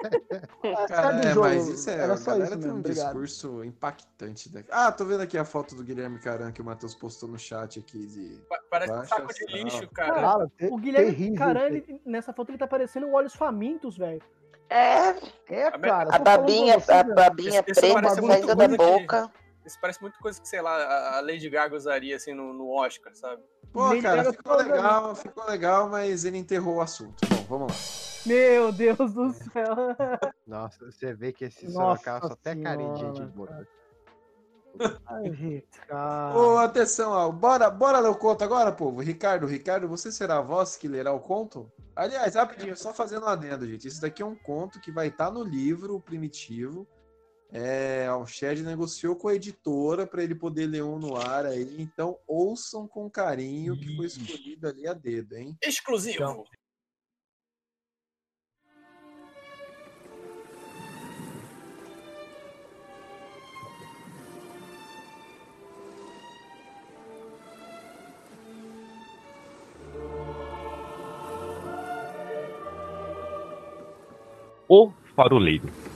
Ah, Cara, é, jogo. mas isso é. Era a só galera isso tem mesmo, um obrigado. discurso impactante. Né? Ah, tô vendo aqui a foto do Guilherme Caran que o Matheus postou no chat aqui de. Pa- Parece um saco de lixo, cara. Cara, O Guilherme terrível Caran, ele- nessa foto ele tá parecendo olhos famintos, velho. É, É, cara. a babinha, você, a babinha preta saindo da que- boca. Isso parece muito coisa que, sei lá, a- a Lady Gaga usaria assim no, no Oscar, sabe? Pô, Nem cara, pega ficou legal, ficou legal, mas ele enterrou o assunto. Bom, vamos lá. Meu Deus do céu. Nossa, você vê que esse Sorocaba só tem carinha de gente boa. Ai. Ô, atenção, ó, bora, bora ler o conto agora, povo. Ricardo, Ricardo, você será a voz que lerá o conto? Aliás, rapidinho, só fazendo um adendo, gente. Esse daqui é um conto que vai estar no livro Primitivo. É, o Shed negociou com a editora para ele poder ler um no ar aí. Então, ouçam com carinho que foi escolhido ali a dedo, hein? Exclusivo. O Faroleiro.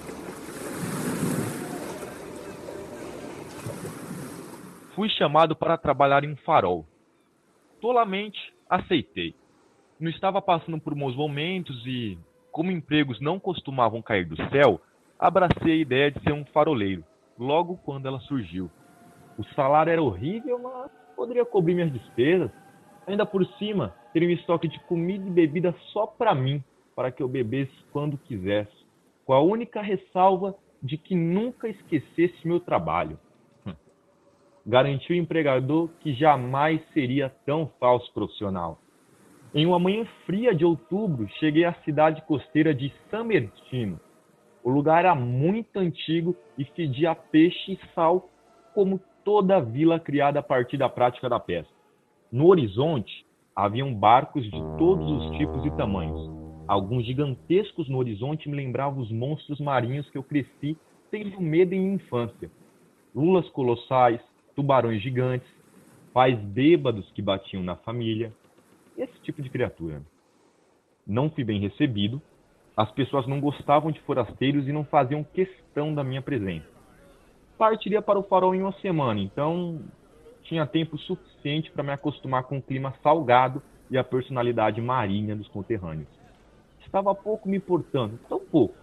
Fui chamado para trabalhar em um farol. Tolamente aceitei. Não estava passando por bons momentos e, como empregos não costumavam cair do céu, abracei a ideia de ser um faroleiro, logo quando ela surgiu. O salário era horrível, mas poderia cobrir minhas despesas. Ainda por cima, teria um estoque de comida e bebida só para mim, para que eu bebesse quando quisesse, com a única ressalva de que nunca esquecesse meu trabalho. Garantiu o empregador que jamais seria tão falso profissional. Em uma manhã fria de outubro, cheguei à cidade costeira de San Martino. O lugar era muito antigo e fedia peixe e sal, como toda vila criada a partir da prática da pesca. No horizonte, haviam barcos de todos os tipos e tamanhos. Alguns gigantescos no horizonte me lembravam os monstros marinhos que eu cresci tendo medo em infância. Lulas colossais, tubarões gigantes, pais bêbados que batiam na família, esse tipo de criatura. Não fui bem recebido, as pessoas não gostavam de forasteiros e não faziam questão da minha presença. Partiria para o farol em uma semana, então tinha tempo suficiente para me acostumar com o clima salgado e a personalidade marinha dos conterrâneos. Estava pouco me importando, tão pouco.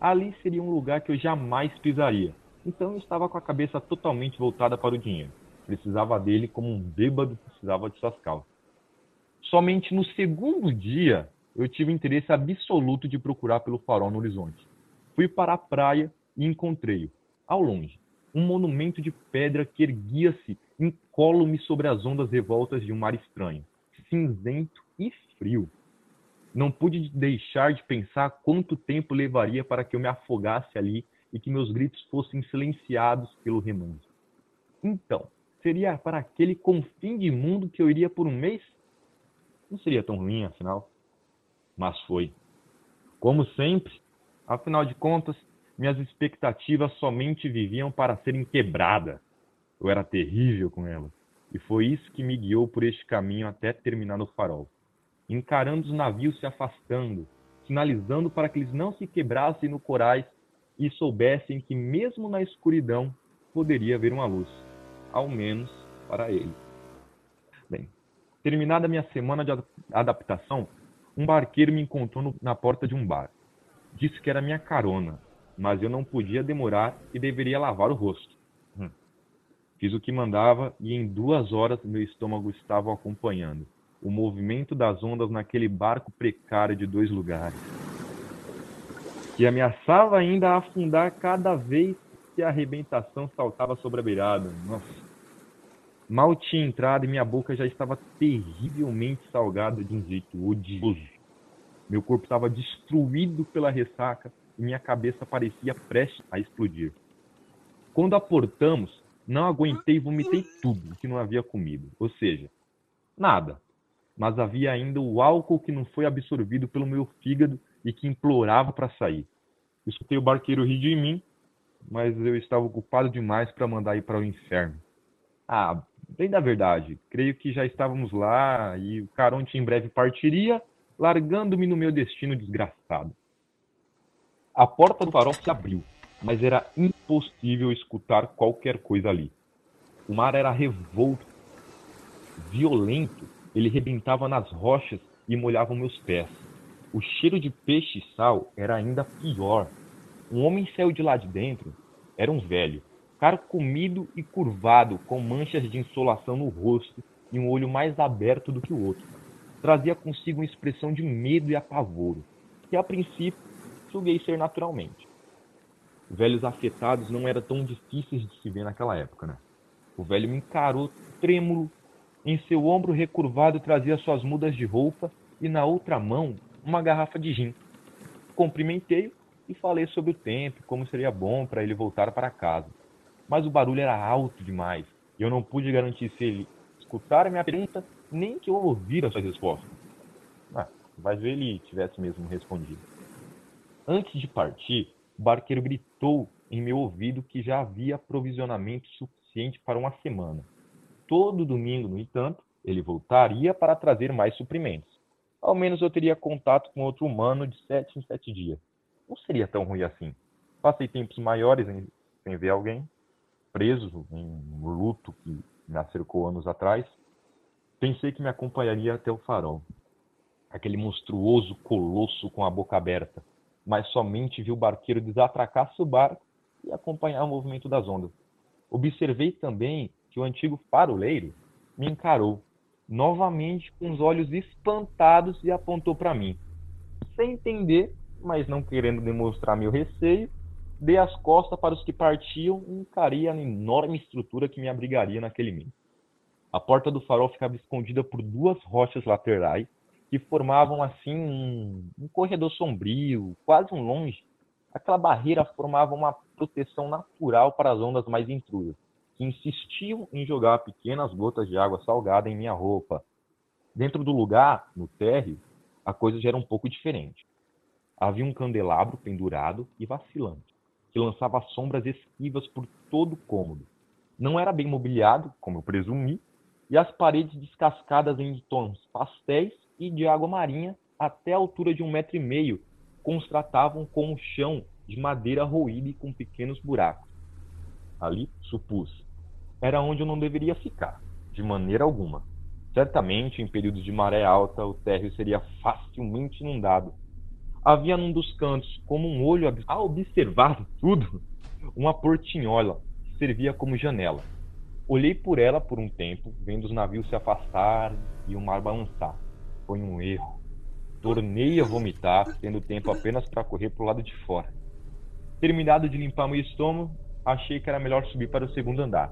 Ali seria um lugar que eu jamais pisaria, então eu estava com a cabeça totalmente voltada para o dinheiro. Precisava dele como um bêbado precisava de suas calças. Somente no segundo dia eu tive interesse absoluto de procurar pelo farol no horizonte. Fui para a praia e encontrei-o, ao longe, um monumento de pedra que erguia-se incólume sobre as ondas revoltas de um mar estranho, cinzento e frio. Não pude deixar de pensar quanto tempo levaria para que eu me afogasse ali e que meus gritos fossem silenciados pelo remanso. Então, seria para aquele confim de mundo que eu iria por um mês? Não seria tão ruim, afinal. Mas foi. Como sempre, afinal de contas, minhas expectativas somente viviam para serem quebradas. Eu era terrível com elas. E foi isso que me guiou por este caminho até terminar no farol. Encarando os navios se afastando, sinalizando para que eles não se quebrassem no corais e soubessem que mesmo na escuridão poderia haver uma luz, ao menos para eles. Bem, terminada minha semana de ad- adaptação, um barqueiro me encontrou no- na porta de um bar. Disse que era minha carona, mas eu não podia demorar e deveria lavar o rosto. Hum. Fiz o que mandava e em duas horas meu estômago estava acompanhando o movimento das ondas naquele barco precário de dois lugares, que ameaçava ainda afundar cada vez que a arrebentação saltava sobre a beirada. Nossa. Mal tinha entrado e minha boca já estava terrivelmente salgada de um jeito odioso. Meu corpo estava destruído pela ressaca e minha cabeça parecia prestes a explodir. Quando aportamos, não aguentei e vomitei tudo o que não havia comido. Ou seja, nada. Mas havia ainda o álcool que não foi absorvido pelo meu fígado e que implorava para sair. Escutei o barqueiro rir de mim, mas eu estava ocupado demais para mandar ir para o inferno. Ah, bem da verdade, creio que já estávamos lá e o Caronte em breve partiria, largando-me no meu destino desgraçado. A porta do farol se abriu, mas era impossível escutar qualquer coisa ali. O mar era revolto, violento, ele rebentava nas rochas e molhava meus pés. O cheiro de peixe e sal era ainda pior. Um homem saiu de lá de dentro, era um velho, carcomido e curvado, com manchas de insolação no rosto e um olho mais aberto do que o outro. Trazia consigo uma expressão de medo e apavoro, que a princípio julguei ser naturalmente. Velhos afetados não eram tão difíceis de se ver naquela época, né? O velho me encarou trêmulo, em seu ombro recurvado trazia suas mudas de roupa e na outra mão uma garrafa de gin. Cumprimentei-o e falei sobre o tempo, como seria bom para ele voltar para casa. Mas o barulho era alto demais e eu não pude garantir se ele escutar a minha pergunta nem que eu ouvir a sua resposta. Ah, ver ele tivesse mesmo respondido. Antes de partir, o barqueiro gritou em meu ouvido que já havia aprovisionamento suficiente para uma semana. Todo domingo, no entanto, ele voltaria para trazer mais suprimentos. Ao menos eu teria contato com outro humano de sete em sete dias. Não seria tão ruim assim. Passei tempos maiores em, sem ver alguém, preso em um luto que me acercou anos atrás. Pensei que me acompanharia até o farol. Aquele monstruoso colosso com a boca aberta, mas somente vi o barqueiro desatracar seu barco e acompanhar o movimento das ondas. Observei também que o antigo faroleiro me encarou, novamente com os olhos espantados e apontou para mim. Sem entender, mas não querendo demonstrar meu receio, dei as costas para os que partiam e encarei a enorme estrutura que me abrigaria naquele mês. A porta do farol ficava escondida por duas rochas laterais que formavam assim um, um corredor sombrio, quase um longe. Aquela barreira formava uma proteção natural para as ondas mais intrusas que insistiam em jogar pequenas gotas de água salgada em minha roupa. Dentro do lugar, no térreo, a coisa já era um pouco diferente. Havia um candelabro pendurado e vacilante, que lançava sombras esquivas por todo o cômodo. Não era bem mobiliado, como eu presumi, e as paredes descascadas em tons pastéis e de água marinha até a altura de um metro e meio constatavam com o chão de madeira roída e com pequenos buracos. Ali, supus, era onde eu não deveria ficar, de maneira alguma. Certamente, em períodos de maré alta, o térreo seria facilmente inundado. Havia num dos cantos, como um olho a observar tudo, uma portinhola que servia como janela. Olhei por ela por um tempo, vendo os navios se afastarem e o mar balançar. Foi um erro. Tornei a vomitar, tendo tempo apenas para correr para o lado de fora. Terminado de limpar meu estômago, achei que era melhor subir para o segundo andar.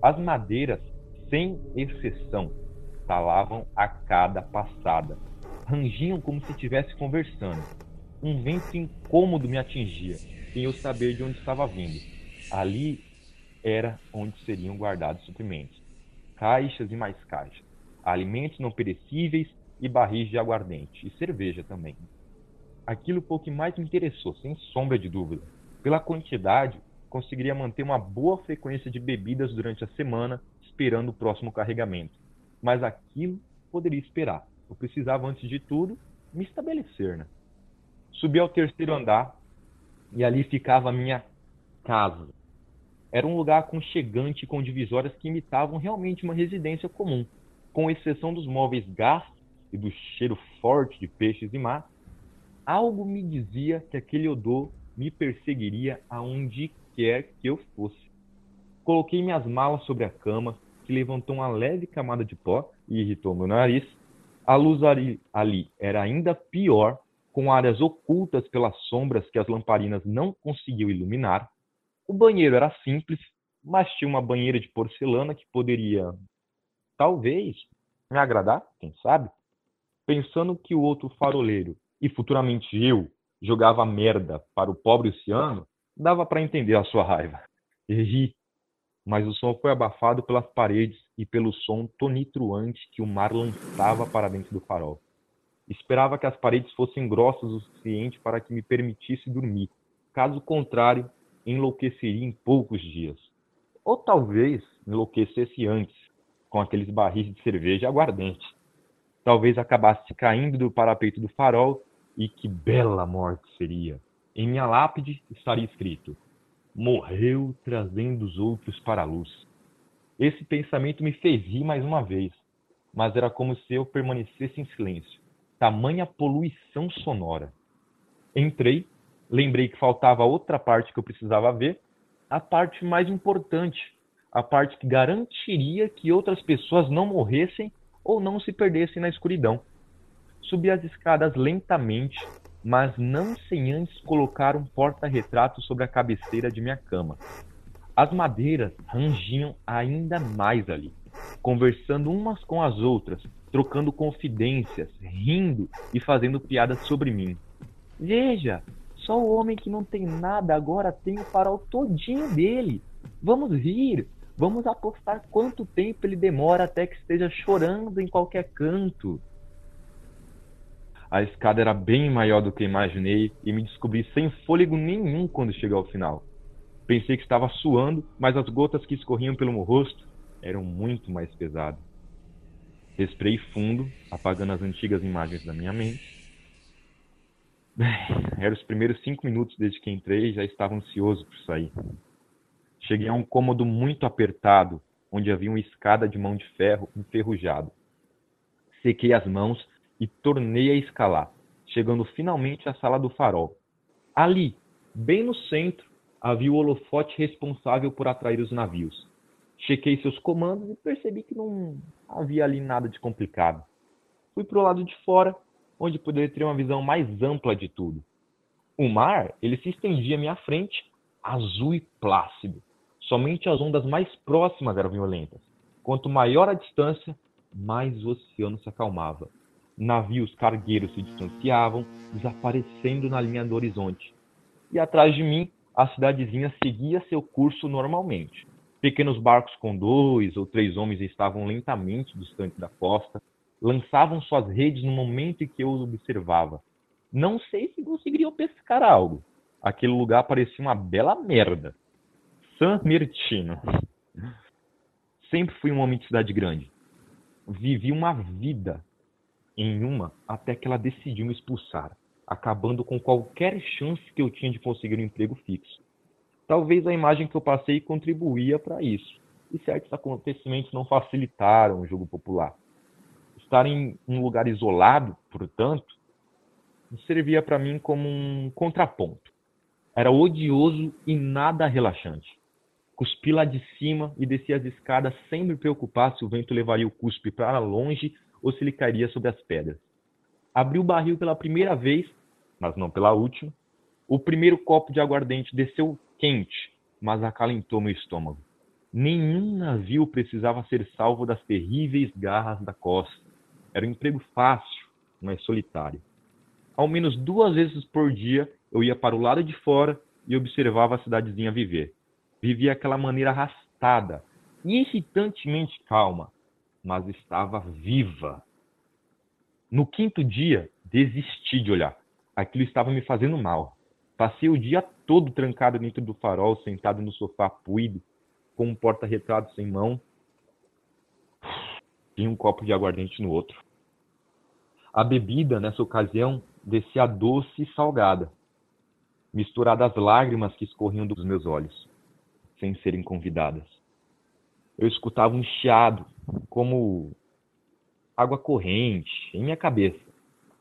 As madeiras, sem exceção, talavam a cada passada. Rangiam como se estivesse conversando. Um vento incômodo me atingia, sem eu saber de onde estava vindo. Ali era onde seriam guardados suprimentos. Caixas e mais caixas. Alimentos não perecíveis e barris de aguardente. E cerveja também. Aquilo foi o que mais me interessou, sem sombra de dúvida. Pela quantidade, conseguiria manter uma boa frequência de bebidas durante a semana, esperando o próximo carregamento. Mas aquilo poderia esperar. Eu precisava, antes de tudo, me estabelecer. Né? Subi ao terceiro andar e ali ficava a minha casa. Era um lugar aconchegante com divisórias que imitavam realmente uma residência comum, com exceção dos móveis gastos e do cheiro forte de peixes e mar. Algo me dizia que aquele odor me perseguiria aonde quer que eu fosse. Coloquei minhas malas sobre a cama, que levantou uma leve camada de pó e irritou meu nariz. A luz ali, ali era ainda pior, com áreas ocultas pelas sombras que as lamparinas não conseguiam iluminar. O banheiro era simples, mas tinha uma banheira de porcelana que poderia, talvez, me agradar, quem sabe? Pensando que o outro faroleiro, e futuramente eu, jogava merda para o pobre oceano, Dava para entender a sua raiva. Ri, mas o som foi abafado pelas paredes e pelo som tonitruante que o mar lançava para dentro do farol. Esperava que as paredes fossem grossas o suficiente para que me permitisse dormir. Caso contrário, enlouqueceria em poucos dias. Ou talvez enlouquecesse antes, com aqueles barris de cerveja aguardente. Talvez acabasse caindo do parapeito do farol e que bela morte seria! Em minha lápide estaria escrito: Morreu trazendo os outros para a luz. Esse pensamento me fez rir mais uma vez, mas era como se eu permanecesse em silêncio. Tamanha poluição sonora. Entrei, lembrei que faltava outra parte que eu precisava ver, a parte mais importante, a parte que garantiria que outras pessoas não morressem ou não se perdessem na escuridão. Subi as escadas lentamente, mas não sem antes colocar um porta-retrato sobre a cabeceira de minha cama. As madeiras rangiam ainda mais ali, conversando umas com as outras, trocando confidências, rindo e fazendo piadas sobre mim. Veja, só o homem que não tem nada agora tem o farol todinho dele. Vamos rir, vamos apostar quanto tempo ele demora até que esteja chorando em qualquer canto. A escada era bem maior do que imaginei e me descobri sem fôlego nenhum quando cheguei ao final. Pensei que estava suando, mas as gotas que escorriam pelo meu rosto eram muito mais pesadas. Respirei fundo, apagando as antigas imagens da minha mente. Eram os primeiros cinco minutos desde que entrei e já estava ansioso por sair. Cheguei a um cômodo muito apertado, onde havia uma escada de mão de ferro enferrujada. Sequei as mãos e tornei a escalar, chegando finalmente à sala do farol. Ali, bem no centro, havia o holofote responsável por atrair os navios. Chequei seus comandos e percebi que não havia ali nada de complicado. Fui para o lado de fora, onde poderia ter uma visão mais ampla de tudo. O mar, ele se estendia à minha frente, azul e plácido. Somente as ondas mais próximas eram violentas. Quanto maior a distância, mais o oceano se acalmava. Navios cargueiros se distanciavam, desaparecendo na linha do horizonte. E atrás de mim, a cidadezinha seguia seu curso normalmente. Pequenos barcos com dois ou três homens estavam lentamente distante da costa, lançavam suas redes no momento em que eu os observava. Não sei se conseguiriam pescar algo. Aquele lugar parecia uma bela merda. San Martino. Sempre fui um homem de cidade grande. Vivi uma vida em uma até que ela decidiu me expulsar, acabando com qualquer chance que eu tinha de conseguir um emprego fixo. Talvez a imagem que eu passei contribuía para isso, e certos acontecimentos não facilitaram o jogo popular. Estar em um lugar isolado, portanto, servia para mim como um contraponto. Era odioso e nada relaxante. Cuspi lá de cima e desci as escadas sem me preocupar se o vento levaria o cuspe para longe ou se ele cairia sobre as pedras. Abri o barril pela primeira vez, mas não pela última. O primeiro copo de aguardente desceu quente, mas acalentou meu estômago. Nenhum navio precisava ser salvo das terríveis garras da costa. Era um emprego fácil, mas solitário. Ao menos duas vezes por dia eu ia para o lado de fora e observava a cidadezinha viver. Vivia aquela maneira arrastada, irritantemente calma, mas estava viva. No quinto dia, desisti de olhar. Aquilo estava me fazendo mal. Passei o dia todo trancado dentro do farol, sentado no sofá puído, com um porta-retratos em mão e um copo de aguardente no outro. A bebida, nessa ocasião, descia doce e salgada, misturada às lágrimas que escorriam dos meus olhos, sem serem convidadas. Eu escutava um chiado, como água corrente, em minha cabeça.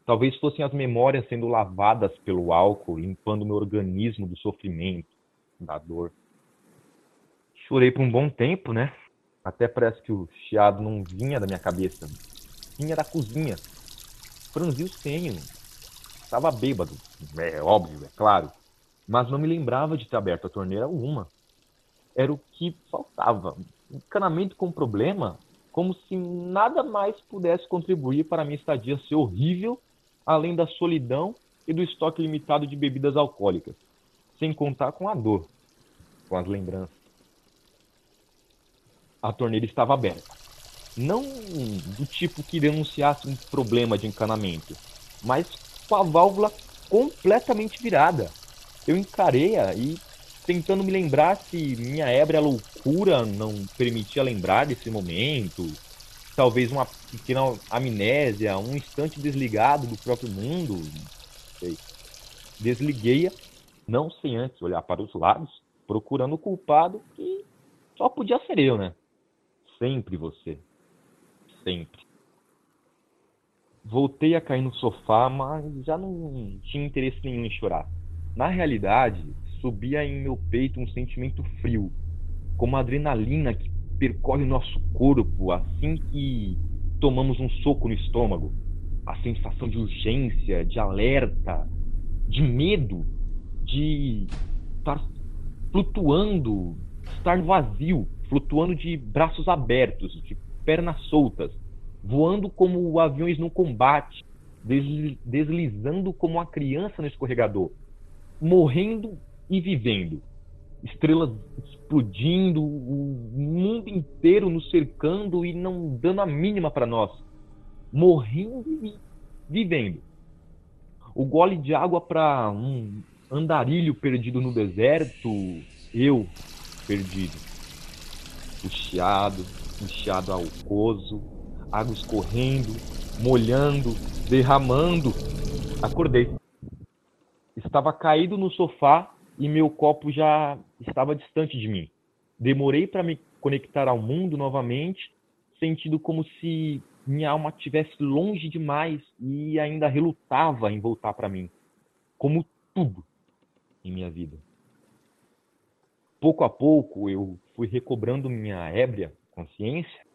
Talvez fossem as memórias sendo lavadas pelo álcool, limpando meu organismo do sofrimento, da dor. Chorei por um bom tempo, né? Até parece que o chiado não vinha da minha cabeça, vinha da cozinha. Franzi o senho. Estava bêbado, é óbvio, é claro. Mas não me lembrava de ter aberto a torneira uma. Era o que faltava. Encanamento com problema, como se nada mais pudesse contribuir para a minha estadia ser horrível, além da solidão e do estoque limitado de bebidas alcoólicas, sem contar com a dor, com as lembranças. A torneira estava aberta. Não do tipo que denunciasse um problema de encanamento, mas com a válvula completamente virada. Eu encarei-a e, tentando me lembrar se minha ébria loucura não permitia lembrar desse momento, talvez uma pequena amnésia, um instante desligado do próprio mundo. Desliguei-a, não sem antes olhar para os lados, procurando o culpado que só podia ser eu, né? Sempre você. Sempre. Voltei a cair no sofá, mas já não tinha interesse nenhum em chorar. Na realidade, subia em meu peito um sentimento frio, como a adrenalina que percorre o nosso corpo assim que tomamos um soco no estômago. A sensação de urgência, de alerta, de medo, de estar flutuando, estar vazio, flutuando de braços abertos, de pernas soltas, voando como aviões no combate, desli- deslizando como uma criança no escorregador, morrendo e vivendo. Estrelas explodindo, o mundo inteiro nos cercando e não dando a mínima para nós. Morrendo e vivendo. O gole de água para um andarilho perdido no deserto, eu perdido. O chiado, um chiado alcoso, água escorrendo, molhando, derramando. Acordei. Estava caído no sofá e meu copo já estava distante de mim. Demorei para me conectar ao mundo novamente, sentindo como se minha alma estivesse longe demais e ainda relutava em voltar para mim, como tudo em minha vida. Pouco a pouco eu fui recobrando minha ébria consciência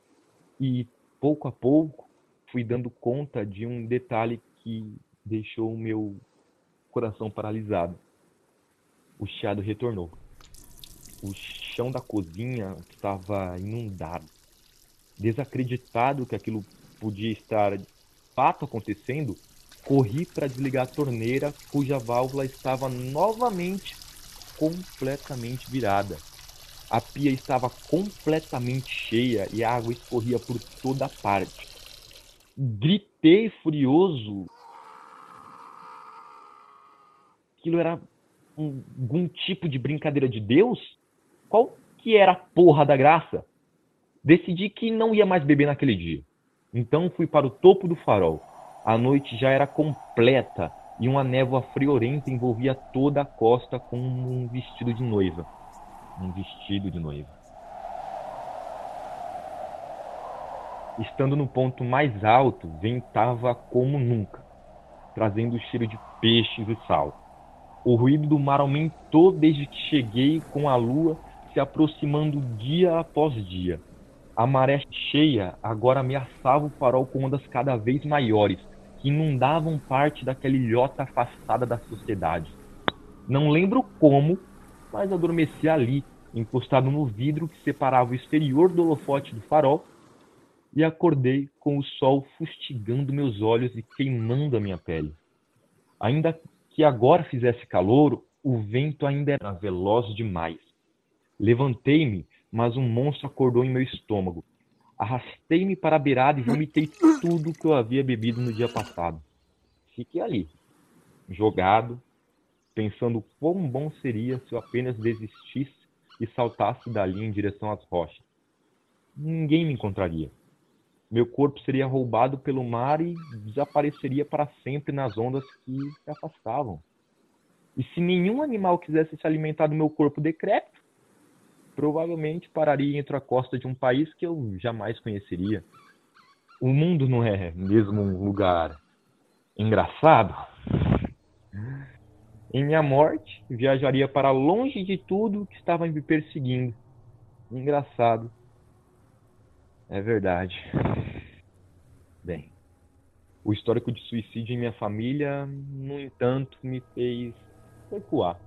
e pouco a pouco fui dando conta de um detalhe que deixou o meu coração paralisado. O chiado retornou. O chão da cozinha estava inundado. Desacreditado que aquilo podia estar de fato acontecendo, corri para desligar a torneira cuja válvula estava novamente completamente virada. A pia estava completamente cheia e a água escorria por toda parte. Gritei furioso. Aquilo era algum tipo de brincadeira de Deus? Qual que era a porra da graça? Decidi que não ia mais beber naquele dia. Então fui para o topo do farol. A noite já era completa e uma névoa friorenta envolvia toda a costa como um vestido de noiva. Um vestido de noiva. Estando no ponto mais alto, ventava como nunca, trazendo o cheiro de peixes e sal. O ruído do mar aumentou desde que cheguei com a lua se aproximando dia após dia. A maré cheia agora ameaçava o farol com ondas cada vez maiores, que inundavam parte daquela ilhota afastada da sociedade. Não lembro como, mas adormeci ali, encostado no vidro que separava o exterior do holofote do farol, e acordei com o sol fustigando meus olhos e queimando a minha pele. Ainda que agora fizesse calor, o vento ainda era veloz demais. Levantei-me, mas um monstro acordou em meu estômago. Arrastei-me para a beirada e vomitei tudo que eu havia bebido no dia passado. Fiquei ali, jogado, pensando quão bom seria se eu apenas desistisse e saltasse dali em direção às rochas. Ninguém me encontraria. Meu corpo seria roubado pelo mar e desapareceria para sempre nas ondas que se afastavam. E se nenhum animal quisesse se alimentar do meu corpo decrépito, provavelmente pararia entre a costa de um país que eu jamais conheceria. O mundo não é mesmo um lugar engraçado? Em minha morte, viajaria para longe de tudo que estava me perseguindo. Engraçado. É verdade. Bem, o histórico de suicídio em minha família, no entanto, me fez recuar.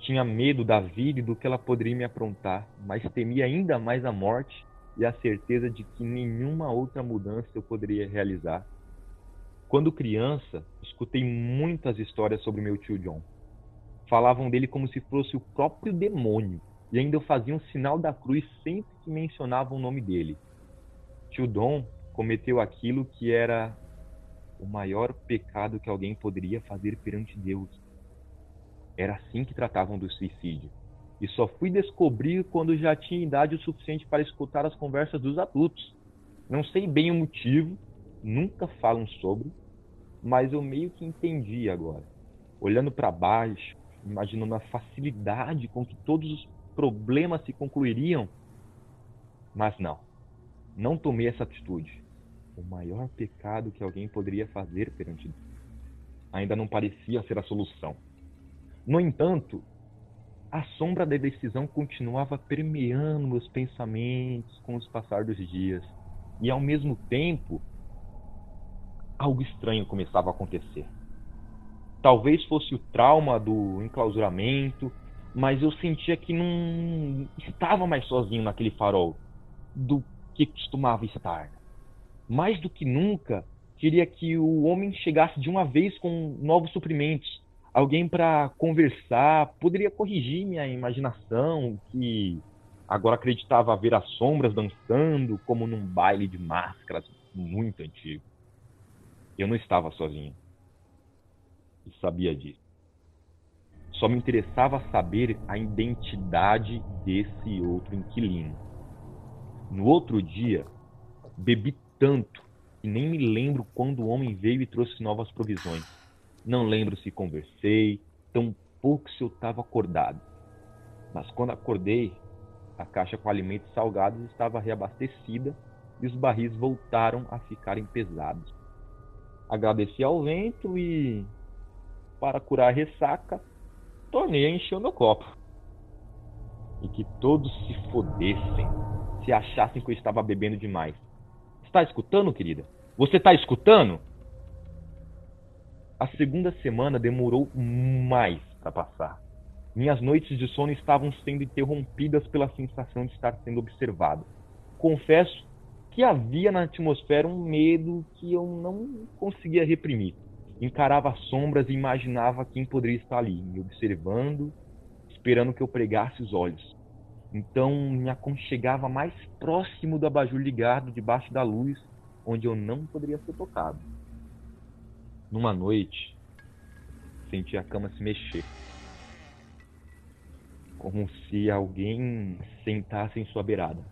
Tinha medo da vida e do que ela poderia me aprontar, mas temia ainda mais a morte e a certeza de que nenhuma outra mudança eu poderia realizar. Quando criança, escutei muitas histórias sobre meu tio John. Falavam dele como se fosse o próprio demônio e ainda faziam um sinal da cruz sempre que mencionavam o nome dele. Tio Dom cometeu aquilo que era o maior pecado que alguém poderia fazer perante Deus. Era assim que tratavam do suicídio. E só fui descobrir quando já tinha idade o suficiente para escutar as conversas dos adultos. Não sei bem o motivo, nunca falam sobre, mas eu meio que entendi agora. Olhando para baixo, imaginando a facilidade com que todos os problemas se concluiriam. Mas não, não tomei essa atitude. O maior pecado que alguém poderia fazer perante Deus ainda não parecia ser a solução. No entanto, A sombra da decisão continuava permeando meus pensamentos com os passar dos dias. E ao mesmo tempo, algo estranho começava a acontecer. Talvez fosse o trauma do enclausuramento, mas eu sentia que não estava mais sozinho naquele farol do que costumava estar. Mais do que nunca, queria que o homem chegasse de uma vez com novos suprimentos, alguém para conversar, poderia corrigir minha imaginação, que agora acreditava ver as sombras dançando como num baile de máscaras muito antigo. Eu não estava sozinho. E sabia disso. Só me interessava saber a identidade desse outro inquilino. No outro dia, bebi tanto que nem me lembro quando o homem veio e trouxe novas provisões. Não lembro se conversei, tampouco se eu estava acordado. Mas quando acordei, a caixa com alimentos salgados estava reabastecida e os barris voltaram a ficarem pesados. Agradeci ao vento e, para curar a ressaca, tornei a encher o meu copo. E que todos se fodessem se achassem que eu estava bebendo demais. Está escutando, querida? Você está escutando? A segunda semana demorou mais para passar. Minhas noites de sono estavam sendo interrompidas pela sensação de estar sendo observado. Confesso que havia na atmosfera um medo que eu não conseguia reprimir. Encarava as sombras e imaginava quem poderia estar ali, me observando, esperando que eu pregasse os olhos. Então me aconchegava mais próximo do abajur ligado debaixo da luz, onde eu não poderia ser tocado. Numa noite, senti a cama se mexer. Como se alguém sentasse em sua beirada.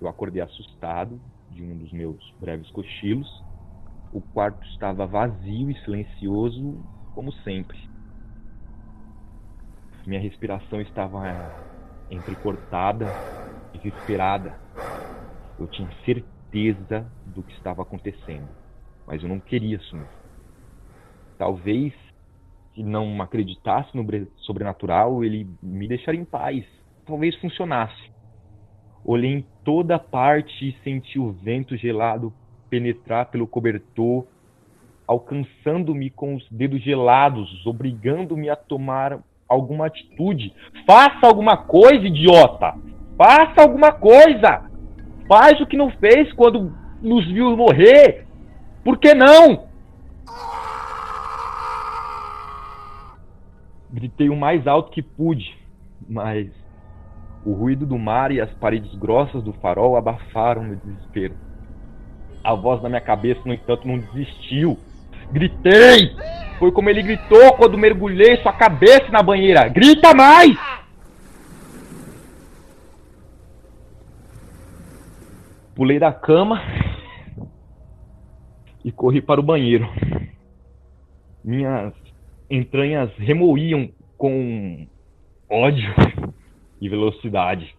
Eu acordei assustado de um dos meus breves cochilos. O quarto estava vazio e silencioso, como sempre. Minha respiração estava entrecortada, desesperada. Eu tinha certeza do que estava acontecendo mas eu não queria sumir. Talvez, se não acreditasse no sobrenatural, ele me deixaria em paz. Talvez funcionasse. Olhei em toda parte e senti o vento gelado penetrar pelo cobertor, alcançando-me com os dedos gelados, obrigando-me a tomar alguma atitude. Faça alguma coisa, idiota! Faça alguma coisa! Faz o que não fez quando nos viu morrer! Por que não? Gritei o mais alto que pude, mas o ruído do mar e as paredes grossas do farol abafaram meu desespero. A voz na minha cabeça, no entanto, não desistiu. Gritei! Foi como ele gritou quando mergulhei sua cabeça na banheira. Grita mais! Pulei da cama e corri para o banheiro. Minhas entranhas remoíam com ódio e velocidade.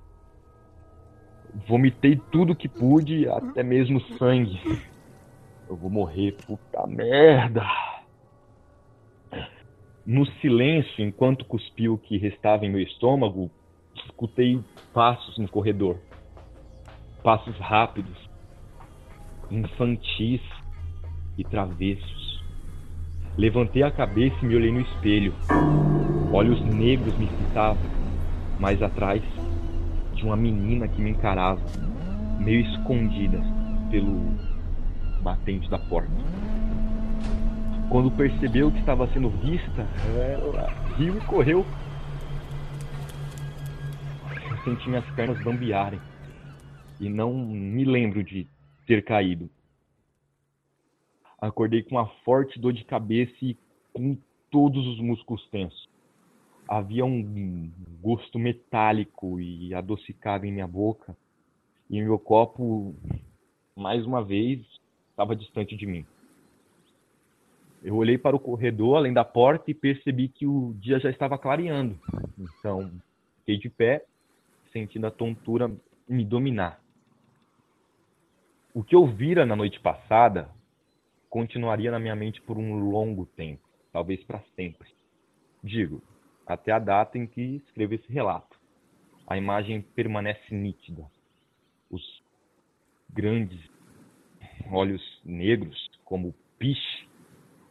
Vomitei tudo que pude, até mesmo sangue. Eu vou morrer, puta merda. No silêncio, enquanto cuspi o que restava em meu estômago, escutei passos no corredor. Passos rápidos, infantis, e travessos. Levantei a cabeça e me olhei no espelho. Olhos negros me fitavam, mais atrás uma menina que me encarava, meio escondida pelo batente da porta. Quando percebeu que estava sendo vista, ela riu e correu. Eu senti minhas pernas bambearem e não me lembro de ter caído. Acordei com uma forte dor de cabeça e com todos os músculos tensos. Havia um gosto metálico e adocicado em minha boca, e meu copo, mais uma vez, estava distante de mim. Eu olhei para o corredor, além da porta, e percebi que o dia já estava clareando. Então, fiquei de pé, sentindo a tontura me dominar. O que eu vira na noite passada continuaria na minha mente por um longo tempo, talvez para sempre. Digo, até a data em que escrevo esse relato. A imagem permanece nítida. Os grandes olhos negros, como piche,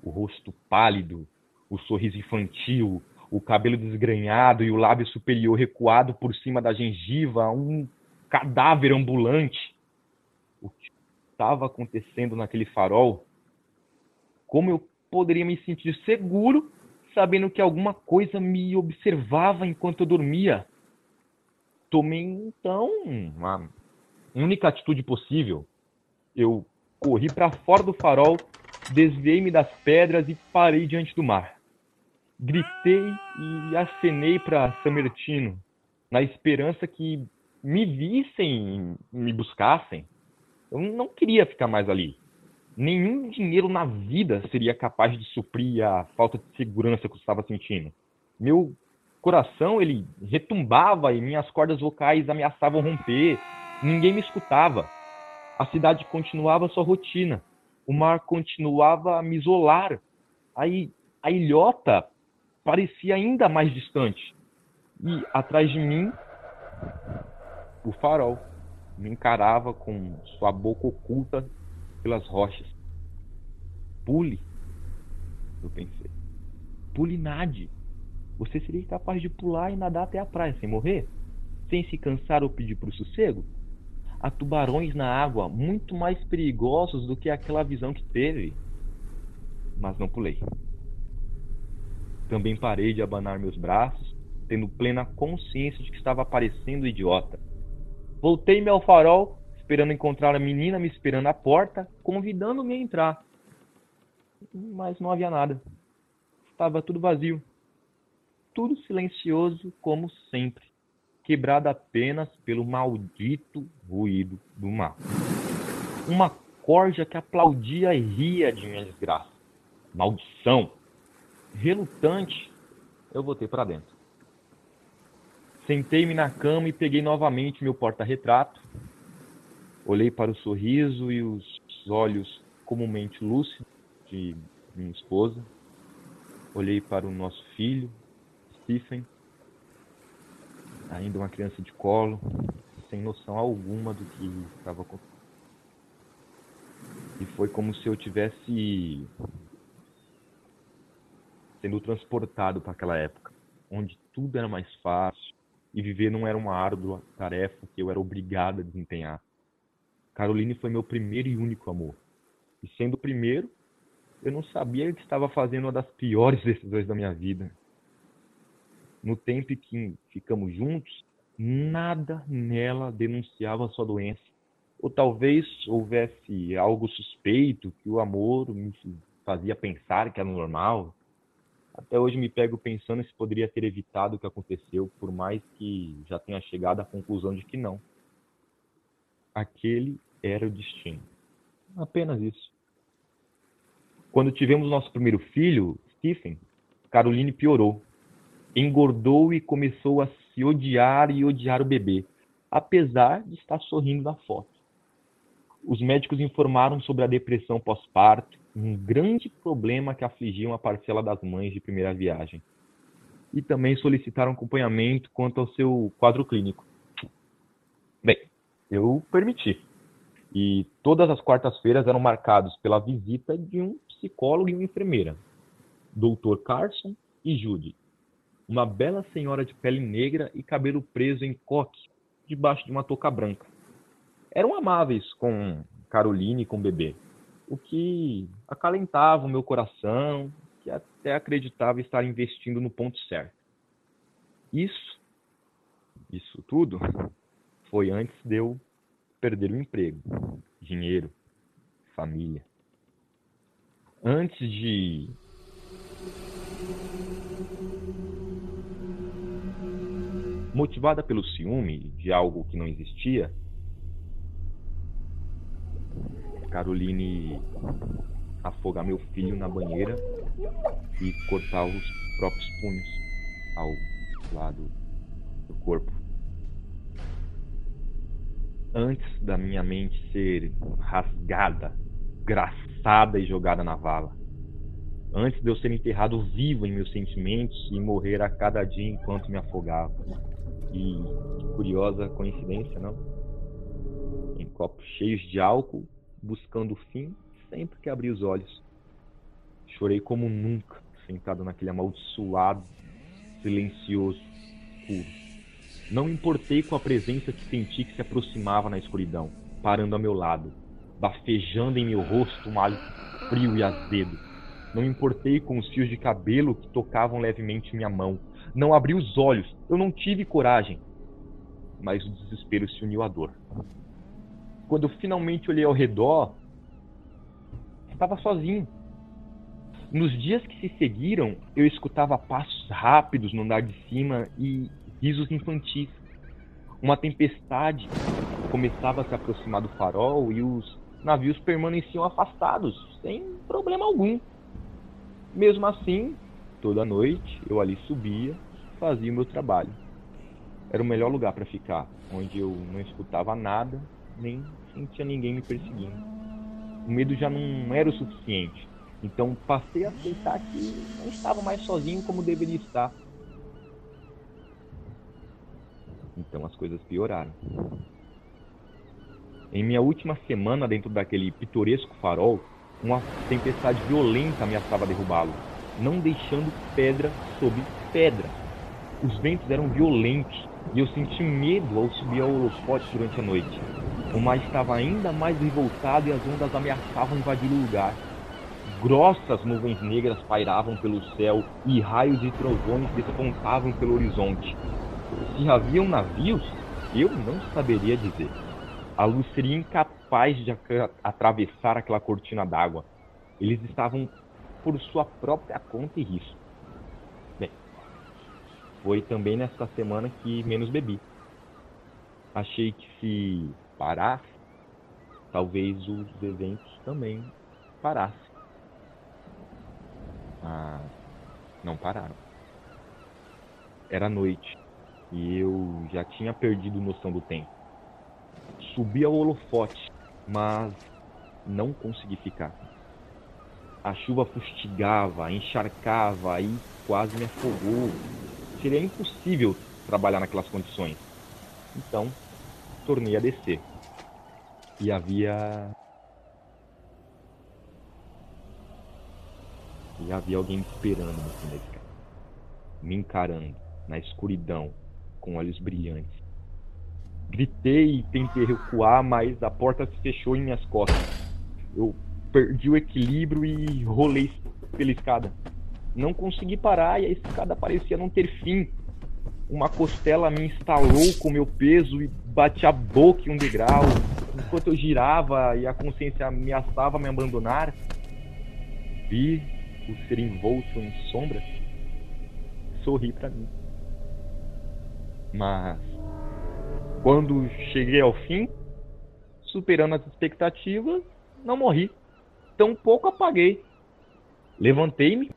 o rosto pálido, o sorriso infantil, o cabelo desgrenhado e o lábio superior recuado por cima da gengiva, um cadáver ambulante. O que estava acontecendo naquele farol? Como eu poderia me sentir seguro sabendo que alguma coisa me observava enquanto eu dormia? Tomei então a única atitude possível. Eu corri para fora do farol, desviei-me das pedras e parei diante do mar. Gritei e acenei para Samertino, na esperança que me vissem, me buscassem. Eu não queria ficar mais ali. Nenhum dinheiro na vida seria capaz de suprir a falta de segurança que eu estava sentindo. Meu coração, ele retumbava e minhas cordas vocais ameaçavam romper. Ninguém me escutava. A cidade continuava sua rotina. O mar continuava a me isolar. Aí a ilhota parecia ainda mais distante. E atrás de mim, o farol me encarava com sua boca oculta pelas rochas. Pule, eu pensei. Pule nade. Você seria capaz de pular e nadar até a praia sem morrer? Sem se cansar ou pedir por sossego? Há tubarões na água muito mais perigosos do que aquela visão que teve. Mas não pulei. Também parei de abanar meus braços, tendo plena consciência de que estava parecendo idiota. Voltei-me ao farol, esperando encontrar a menina me esperando à porta, convidando-me a entrar. Mas não havia nada. Estava tudo vazio. Tudo silencioso como sempre, quebrado apenas pelo maldito ruído do mar. Uma corja que aplaudia e ria de minha desgraça. Maldição! Relutante, eu voltei para dentro. Sentei-me na cama e peguei novamente meu porta-retrato. Olhei para o sorriso e os olhos comumente lúcidos de minha esposa. Olhei para o nosso filho, Stephen, ainda uma criança de colo, sem noção alguma do que estava acontecendo. E foi como se eu tivesse sendo transportado para aquela época, onde tudo era mais fácil e viver não era uma árdua tarefa que eu era obrigado a desempenhar. Caroline foi meu primeiro e único amor. E sendo o primeiro, eu não sabia que estava fazendo uma das piores decisões da minha vida. No tempo em que ficamos juntos, nada nela denunciava sua doença. Ou talvez houvesse algo suspeito que o amor me fazia pensar que era normal. Até hoje me pego pensando se poderia ter evitado o que aconteceu, por mais que já tenha chegado à conclusão de que não. Aquele era o destino. Apenas isso. Quando tivemos nosso primeiro filho, Stephen, Caroline piorou. Engordou e começou a se odiar e odiar o bebê, apesar de estar sorrindo na foto. Os médicos informaram sobre a depressão pós-parto, um grande problema que afligia uma parcela das mães de primeira viagem. E também solicitaram acompanhamento quanto ao seu quadro clínico. Bem, eu permiti. E todas as quartas-feiras eram marcadas pela visita de um psicólogo e uma enfermeira, Dr. Carson e Judy, uma bela senhora de pele negra e cabelo preso em coque, debaixo de uma touca branca. Eram amáveis com Caroline e com o bebê, o que acalentava o meu coração, que até acreditava estar investindo no ponto certo. Isso, isso tudo, foi antes de eu perder o emprego, dinheiro, família. Antes de motivada pelo ciúme de algo que não existia, Caroline afogar meu filho na banheira e cortar os próprios punhos ao lado do corpo. Antes da minha mente ser rasgada, graçada e jogada na vala. antes de eu ser enterrado vivo em meus sentimentos e morrer a cada dia enquanto me afogava. E curiosa coincidência, não? Em copos cheios de álcool, buscando o fim sempre que abri os olhos. Chorei como nunca, sentado naquele amaldiçoado, silencioso, escuro. Não importei com a presença que senti que se aproximava na escuridão, parando a meu lado, bafejando em meu rosto um hálito frio e azedo. Não importei com os fios de cabelo que tocavam levemente minha mão. Não abri os olhos, eu não tive coragem. Mas o desespero se uniu à dor. Quando eu finalmente olhei ao redor, estava sozinho. Nos dias que se seguiram, eu escutava passos rápidos no andar de cima e risos infantis. Uma tempestade começava a se aproximar do farol e os navios permaneciam afastados, sem problema algum. Mesmo assim, toda noite eu ali subia, fazia o meu trabalho. Era o melhor lugar para ficar, onde eu não escutava nada, nem sentia ninguém me perseguindo. O medo já não era o suficiente, então passei a aceitar que não estava mais sozinho como deveria estar. Então as coisas pioraram. Em minha última semana dentro daquele pitoresco farol, uma tempestade violenta ameaçava derrubá-lo, não deixando pedra sob pedra. Os ventos eram violentos e eu senti medo ao subir ao holofote durante a noite. O mar estava ainda mais revoltado e as ondas ameaçavam invadir o lugar. Grossas nuvens negras pairavam pelo céu e raios e trovões despontavam pelo horizonte. Se haviam navios, eu não saberia dizer. A luz seria incapaz de atravessar aquela cortina d'água. Eles estavam por sua própria conta e risco. Bem, foi também nesta semana que menos bebi. Achei que se parasse, talvez os eventos também parassem. Mas não pararam. Era noite e eu já tinha perdido noção do tempo. Subi ao holofote, mas não consegui ficar. A chuva fustigava, encharcava e quase me afogou. Seria impossível trabalhar naquelas condições. Então, tornei a descer. E havia. E havia alguém me esperando no fim da escada. Me encarando, na escuridão, com olhos brilhantes. Gritei e tentei recuar, mas a porta se fechou em minhas costas. Eu perdi o equilíbrio e rolei pela escada. Não consegui parar e a escada parecia não ter fim. Uma costela me instalou com meu peso e bati a boca em um degrau. Enquanto eu girava e a consciência ameaçava me abandonar, vi o ser envolto em sombras sorri para mim. Mas quando cheguei ao fim, superando as expectativas, não morri. Tampouco apaguei. Levantei-me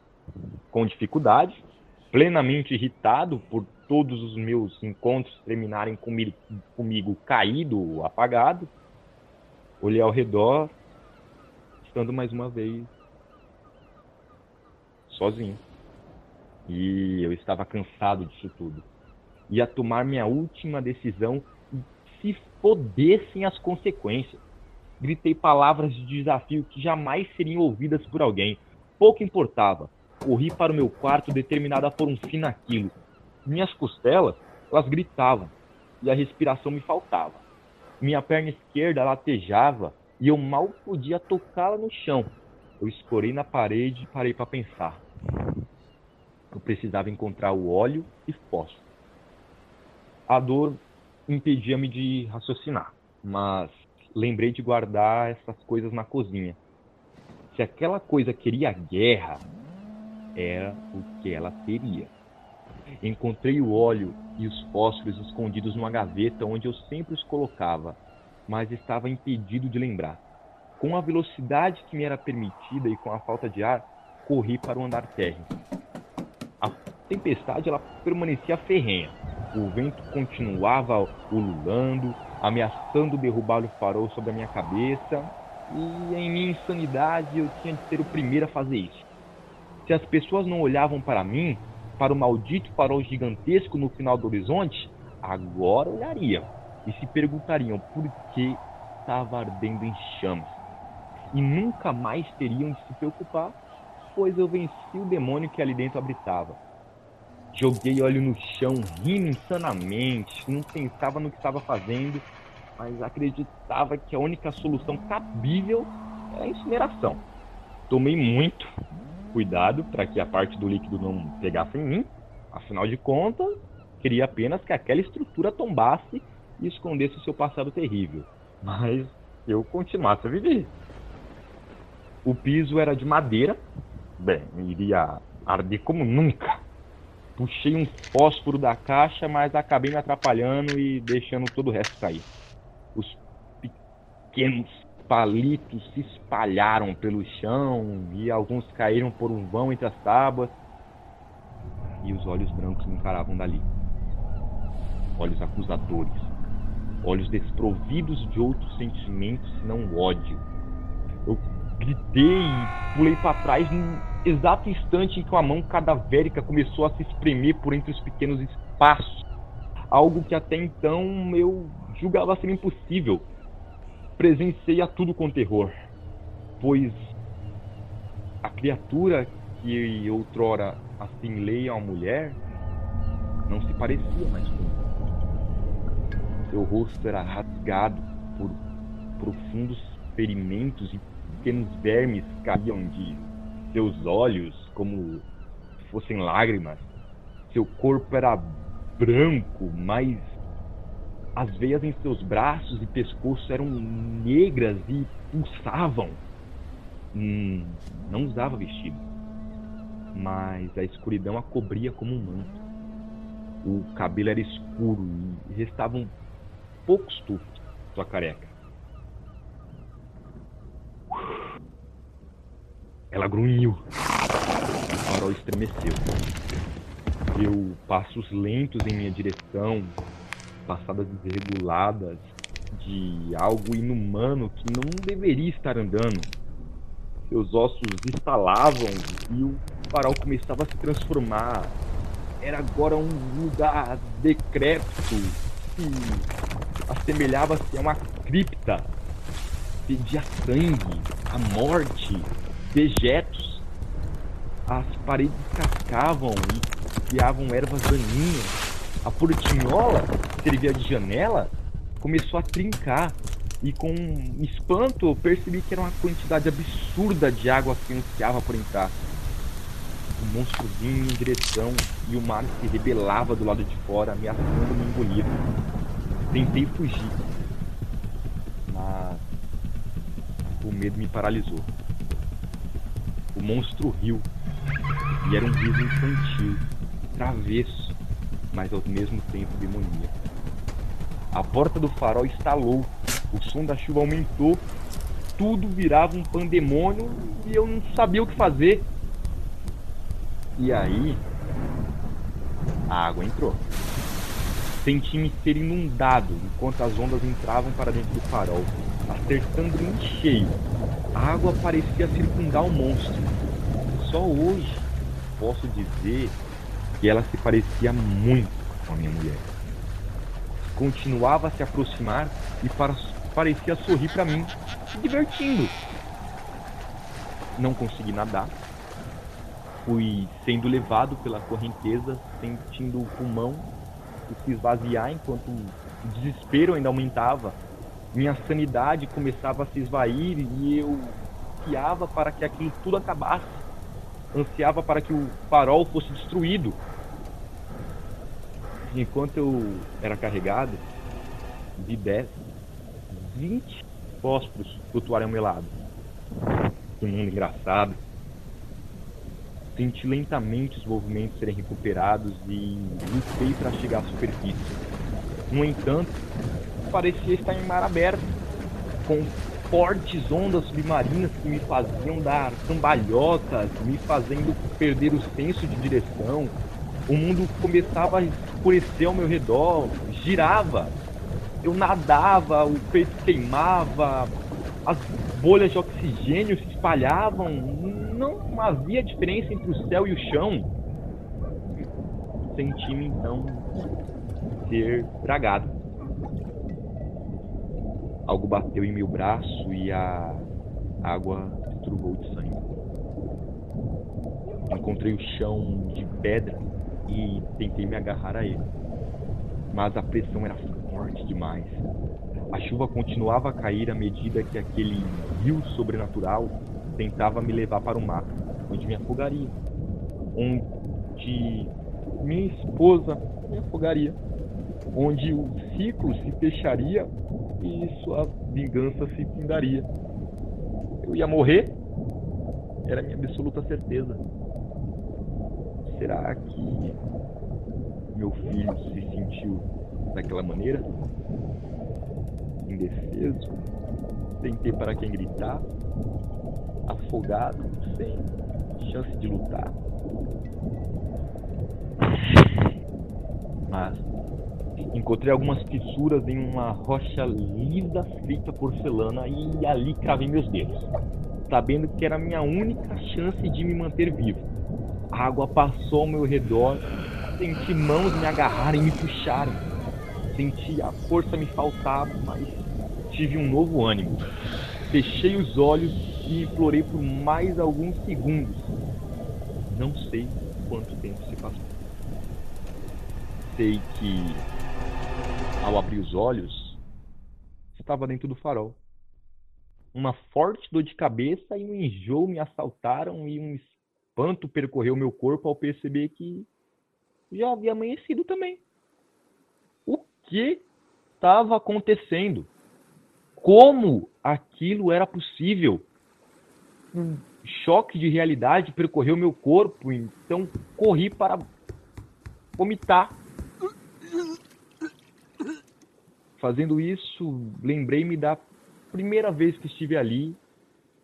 com dificuldade, plenamente irritado por todos os meus encontros terminarem comigo, comigo caído, apagado. Olhei ao redor, estando mais uma vez sozinho. E eu estava cansado disso tudo. Ia tomar minha última decisão e se fodessem as consequências. Gritei palavras de desafio que jamais seriam ouvidas por alguém. Pouco importava. Corri para o meu quarto determinado a pôr um fim naquilo. Minhas costelas, elas gritavam e a respiração me faltava. Minha perna esquerda latejava e eu mal podia tocá-la no chão. Eu escorei na parede e parei para pensar. Eu precisava encontrar o óleo e fósforo. A dor impedia-me de raciocinar, mas lembrei de guardar essas coisas na cozinha. Se aquela coisa queria guerra, era o que ela teria. Encontrei o óleo e os fósforos escondidos numa gaveta onde eu sempre os colocava, mas estava impedido de lembrar. Com a velocidade que me era permitida e com a falta de ar, corri para o andar térreo. A tempestade ela permanecia ferrenha. O vento continuava ululando, ameaçando derrubar o farol sobre a minha cabeça, e em minha insanidade eu tinha de ser o primeiro a fazer isso. Se as pessoas não olhavam para mim, para o maldito farol gigantesco no final do horizonte, agora olhariam e se perguntariam por que estava ardendo em chamas. E nunca mais teriam de se preocupar, pois eu venci o demônio que ali dentro habitava. Joguei óleo no chão, rindo insanamente, não pensava no que estava fazendo, mas acreditava que a única solução cabível era a incineração. Tomei muito cuidado para que a parte do líquido não pegasse em mim, afinal de contas, queria apenas que aquela estrutura tombasse e escondesse o seu passado terrível. Mas eu continuasse a viver. O piso era de madeira, bem, iria arder como nunca. Puxei um fósforo da caixa, mas acabei me atrapalhando e deixando todo o resto cair. Os pequenos palitos se espalharam pelo chão e alguns caíram por um vão entre as tábuas. E os olhos brancos me encaravam dali. Olhos acusadores. Olhos desprovidos de outros sentimentos senão ódio. Eu gritei pulei para trás no exato instante em que uma mão cadavérica começou a se espremer por entre os pequenos espaços. Algo que até então eu julgava ser impossível. Presenciei a tudo com terror, pois a criatura que outrora assimilei a uma mulher não se parecia mais comigo. Seu rosto era rasgado por profundos ferimentos e pequenos vermes caíam de seus olhos como se fossem lágrimas. Seu corpo era branco, mas as veias em seus braços e pescoço eram negras e pulsavam. Hum, não usava vestido, mas a escuridão a cobria como um manto. O cabelo era escuro e restavam poucos tufos sua careca. Ela grunhiu. O farol estremeceu. Deu passos lentos em minha direção, passadas desreguladas de algo inumano que não deveria estar andando. Seus ossos estalavam e o farol começava a se transformar. Era agora um lugar decrépito que assemelhava-se a uma cripta. Pedia sangue, a morte, dejetos. As paredes cascavam e criavam ervas daninhas. A portinhola, que servia de janela, começou a trincar. E com espanto percebi que era uma quantidade absurda de água que ansiava por entrar. O monstro vinha em direção e o mar se rebelava do lado de fora, ameaçando me engolir. Tentei fugir, mas o medo me paralisou. O monstro riu, e era um riso infantil, travesso, mas ao mesmo tempo demoníaco. A porta do farol estalou, o som da chuva aumentou, tudo virava um pandemônio e eu não sabia o que fazer. E aí, a água entrou. Senti-me ser inundado enquanto as ondas entravam para dentro do farol, acertando em cheio. A água parecia circundar o monstro. Só hoje posso dizer que ela se parecia muito com a minha mulher. Continuava a se aproximar e parecia sorrir para mim, se divertindo. Não consegui nadar. Fui sendo levado pela correnteza, sentindo o pulmão se esvaziar enquanto o desespero ainda aumentava. Minha sanidade começava a se esvair e eu ansiava para que aquilo tudo acabasse. Ansiava para que o farol fosse destruído. Enquanto eu era carregado, vi 10, 20 fósforos flutuarem ao meu lado. Que mundo engraçado. Senti lentamente os movimentos serem recuperados e lutei para chegar à superfície. No entanto, parecia estar em mar aberto, com fortes ondas submarinas que me faziam dar cambalhotas, me fazendo perder o senso de direção. O mundo começava a escurecer ao meu redor, girava. Eu nadava, o peito queimava, as bolhas de oxigênio se espalhavam. não havia diferença entre o céu e o chão, senti-me então ser tragado. Algo bateu em meu braço e a água estrugou de sangue. Encontrei o chão de pedra e tentei me agarrar a ele. Mas a pressão era forte demais. A chuva continuava a cair à medida que aquele rio sobrenatural tentava me levar para o mar, onde me afogaria. Onde minha esposa me afogaria. Onde o ciclo se fecharia sua vingança se findaria. Eu ia morrer? Era minha absoluta certeza. Será que meu filho se sentiu daquela maneira? Indefeso, sem ter para quem gritar, afogado, sem chance de lutar. Mas encontrei algumas fissuras em uma rocha lisa feita porcelana e ali cravei meus dedos, sabendo que era a minha única chance de me manter vivo. A água passou ao meu redor, senti mãos me agarrarem e me puxarem. Senti a força me faltar, mas tive um novo ânimo. Fechei os olhos e implorei por mais alguns segundos. Não sei quanto tempo se passou. Sei que, ao abrir os olhos, estava dentro do farol. Uma forte dor de cabeça e um enjoo me assaltaram e um espanto percorreu meu corpo ao perceber que já havia amanhecido também. O que estava acontecendo? Como aquilo era possível? Um choque de realidade percorreu meu corpo, então corri para vomitar. Fazendo isso, lembrei-me da primeira vez que estive ali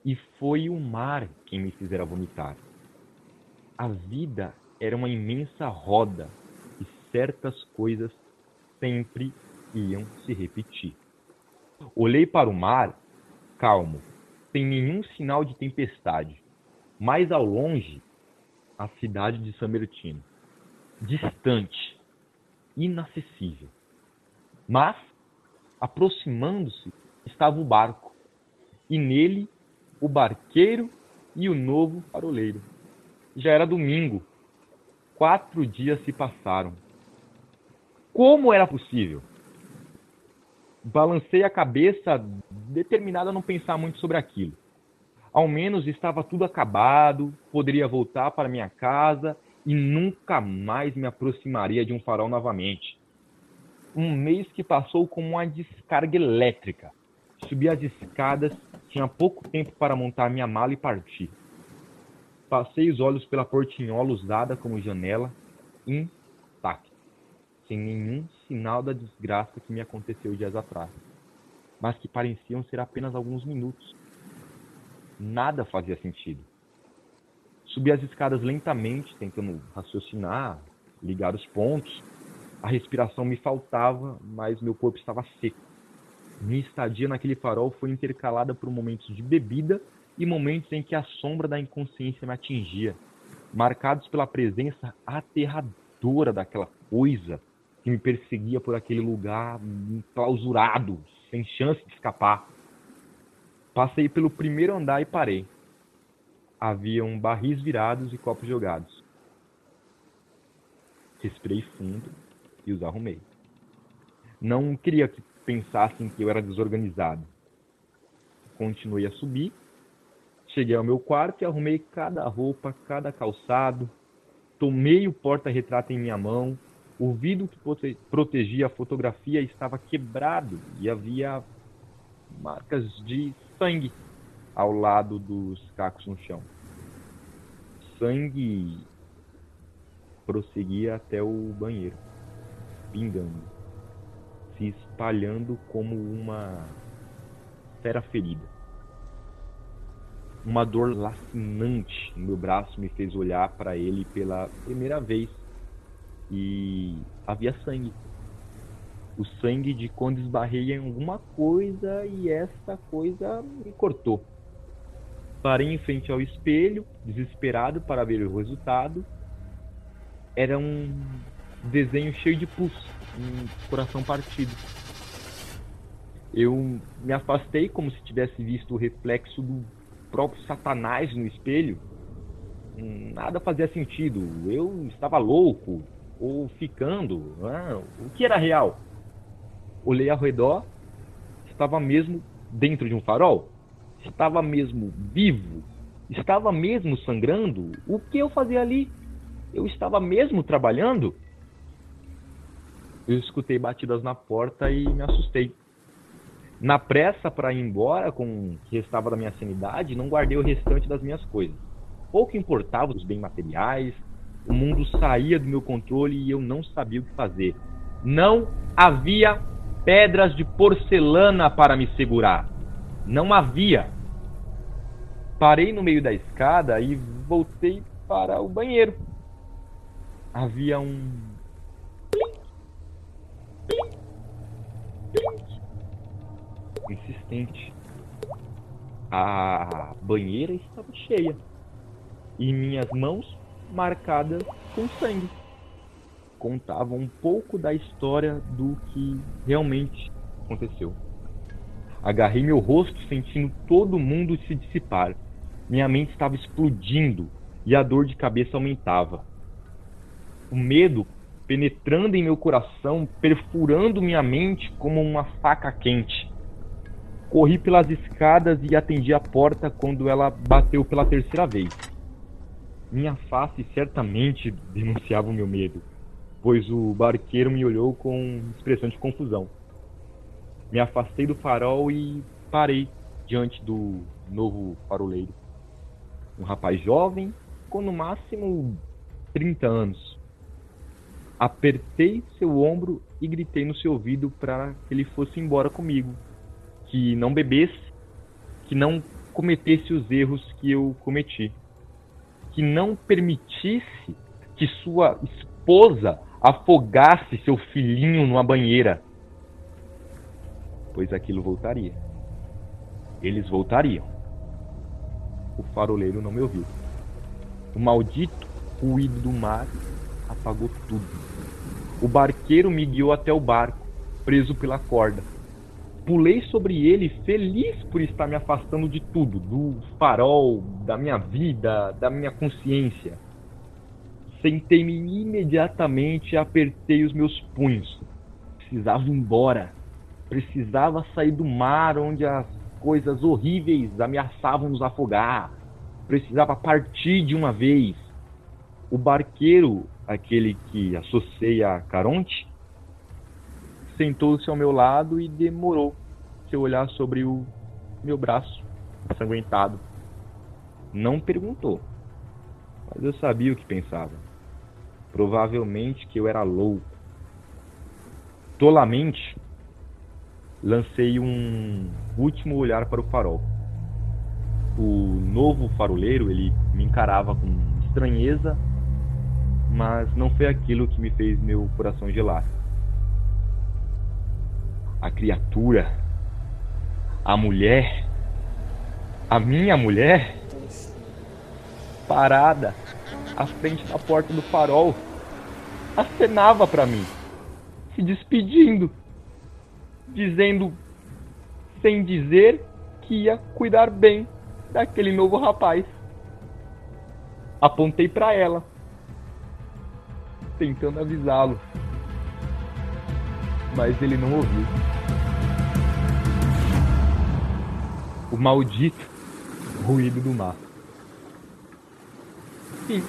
e foi o mar quem me fizera vomitar. A vida era uma imensa roda e certas coisas sempre iam se repetir. Olhei para o mar, calmo, sem nenhum sinal de tempestade. Mais ao longe, a cidade de Samertino, distante, inacessível. Mas, aproximando-se, estava o barco, e nele o barqueiro e o novo faroleiro. Já era domingo. Quatro dias se passaram. Como era possível? Balancei a cabeça, determinado a não pensar muito sobre aquilo. Ao menos estava tudo acabado, poderia voltar para minha casa e nunca mais me aproximaria de um farol novamente. Um mês que passou como uma descarga elétrica. Subi as escadas, tinha pouco tempo para montar minha mala e partir. Passei os olhos pela portinhola usada como janela, intacta, sem nenhum sinal da desgraça que me aconteceu dias atrás, mas que pareciam ser apenas alguns minutos. Nada fazia sentido. Subi as escadas lentamente, tentando raciocinar, ligar os pontos. A respiração me faltava, mas meu corpo estava seco. Minha estadia naquele farol foi intercalada por momentos de bebida e momentos em que a sombra da inconsciência me atingia, marcados pela presença aterradora daquela coisa que me perseguia por aquele lugar enclausurado, sem chance de escapar. Passei pelo primeiro andar e parei. Haviam barris virados e copos jogados. Respirei fundo e os arrumei. Não queria que pensassem que eu era desorganizado. Continuei a subir. Cheguei ao meu quarto e arrumei cada roupa, cada calçado. Tomei o porta-retrato em minha mão. O vidro que prote- protegia a fotografia estava quebrado e havia marcas de sangue ao lado dos cacos no chão. Sangue prosseguia até o banheiro, pingando, se espalhando como uma fera ferida. Uma dor lacinante no meu braço me fez olhar para ele pela primeira vez e havia sangue. O sangue de quando esbarrei em alguma coisa e essa coisa me cortou. Parei em frente ao espelho, desesperado para ver o resultado. Era um desenho cheio de pus, um coração partido. Eu me afastei como se tivesse visto o reflexo do próprio Satanás no espelho. Nada fazia sentido. Eu estava louco ou ficando. Ah, o que era real? Olhei ao redor. Estava mesmo dentro de um farol? Estava mesmo vivo? Estava mesmo sangrando? O que eu fazia ali? Eu estava mesmo trabalhando? Eu escutei batidas na porta e me assustei. Na pressa para ir embora com o que restava da minha sanidade, não guardei o restante das minhas coisas. Pouco importava os bens materiais, o mundo saía do meu controle e eu não sabia o que fazer. Não havia pedras de porcelana para me segurar. Não havia. Parei no meio da escada e voltei para o banheiro. Havia um A banheira estava cheia e minhas mãos marcadas com sangue. Contavam um pouco da história do que realmente aconteceu. Agarrei meu rosto, sentindo todo mundo se dissipar. Minha mente estava explodindo e a dor de cabeça aumentava. O medo penetrando em meu coração, perfurando minha mente como uma faca quente. Corri pelas escadas e atendi a porta quando ela bateu pela terceira vez. Minha face certamente denunciava o meu medo, pois o barqueiro me olhou com expressão de confusão. Me afastei do farol e parei diante do novo faroleiro. Um rapaz jovem, com no máximo 30 anos. Apertei seu ombro e gritei no seu ouvido para que ele fosse embora comigo, que não bebesse, que não cometesse os erros que eu cometi, que não permitisse que sua esposa afogasse seu filhinho numa banheira, pois aquilo voltaria. Eles voltariam. O faroleiro não me ouviu. O maldito ruído do mar apagou tudo. O barqueiro me guiou até o barco, preso pela corda. Pulei sobre ele, feliz por estar me afastando de tudo, do farol, da minha vida, da minha consciência. Sentei-me imediatamente e apertei os meus punhos. Precisava ir embora. Precisava sair do mar onde as coisas horríveis ameaçavam nos afogar. Precisava partir de uma vez. O barqueiro, aquele que associei a Caronte, sentou-se ao meu lado e demorou seu olhar sobre o meu braço ensanguentado. Não perguntou, mas eu sabia o que pensava. Provavelmente que eu era louco. Tolamente, lancei um último olhar para o farol. O novo faroleiro, ele me encarava com estranheza, mas não foi aquilo que me fez meu coração gelar. A criatura, a mulher, a minha mulher, parada à frente da porta do farol, acenava para mim, se despedindo, dizendo, sem dizer, que ia cuidar bem daquele novo rapaz. Apontei para ela, tentando avisá-lo, mas ele não ouviu. O maldito ruído do mar. Sim.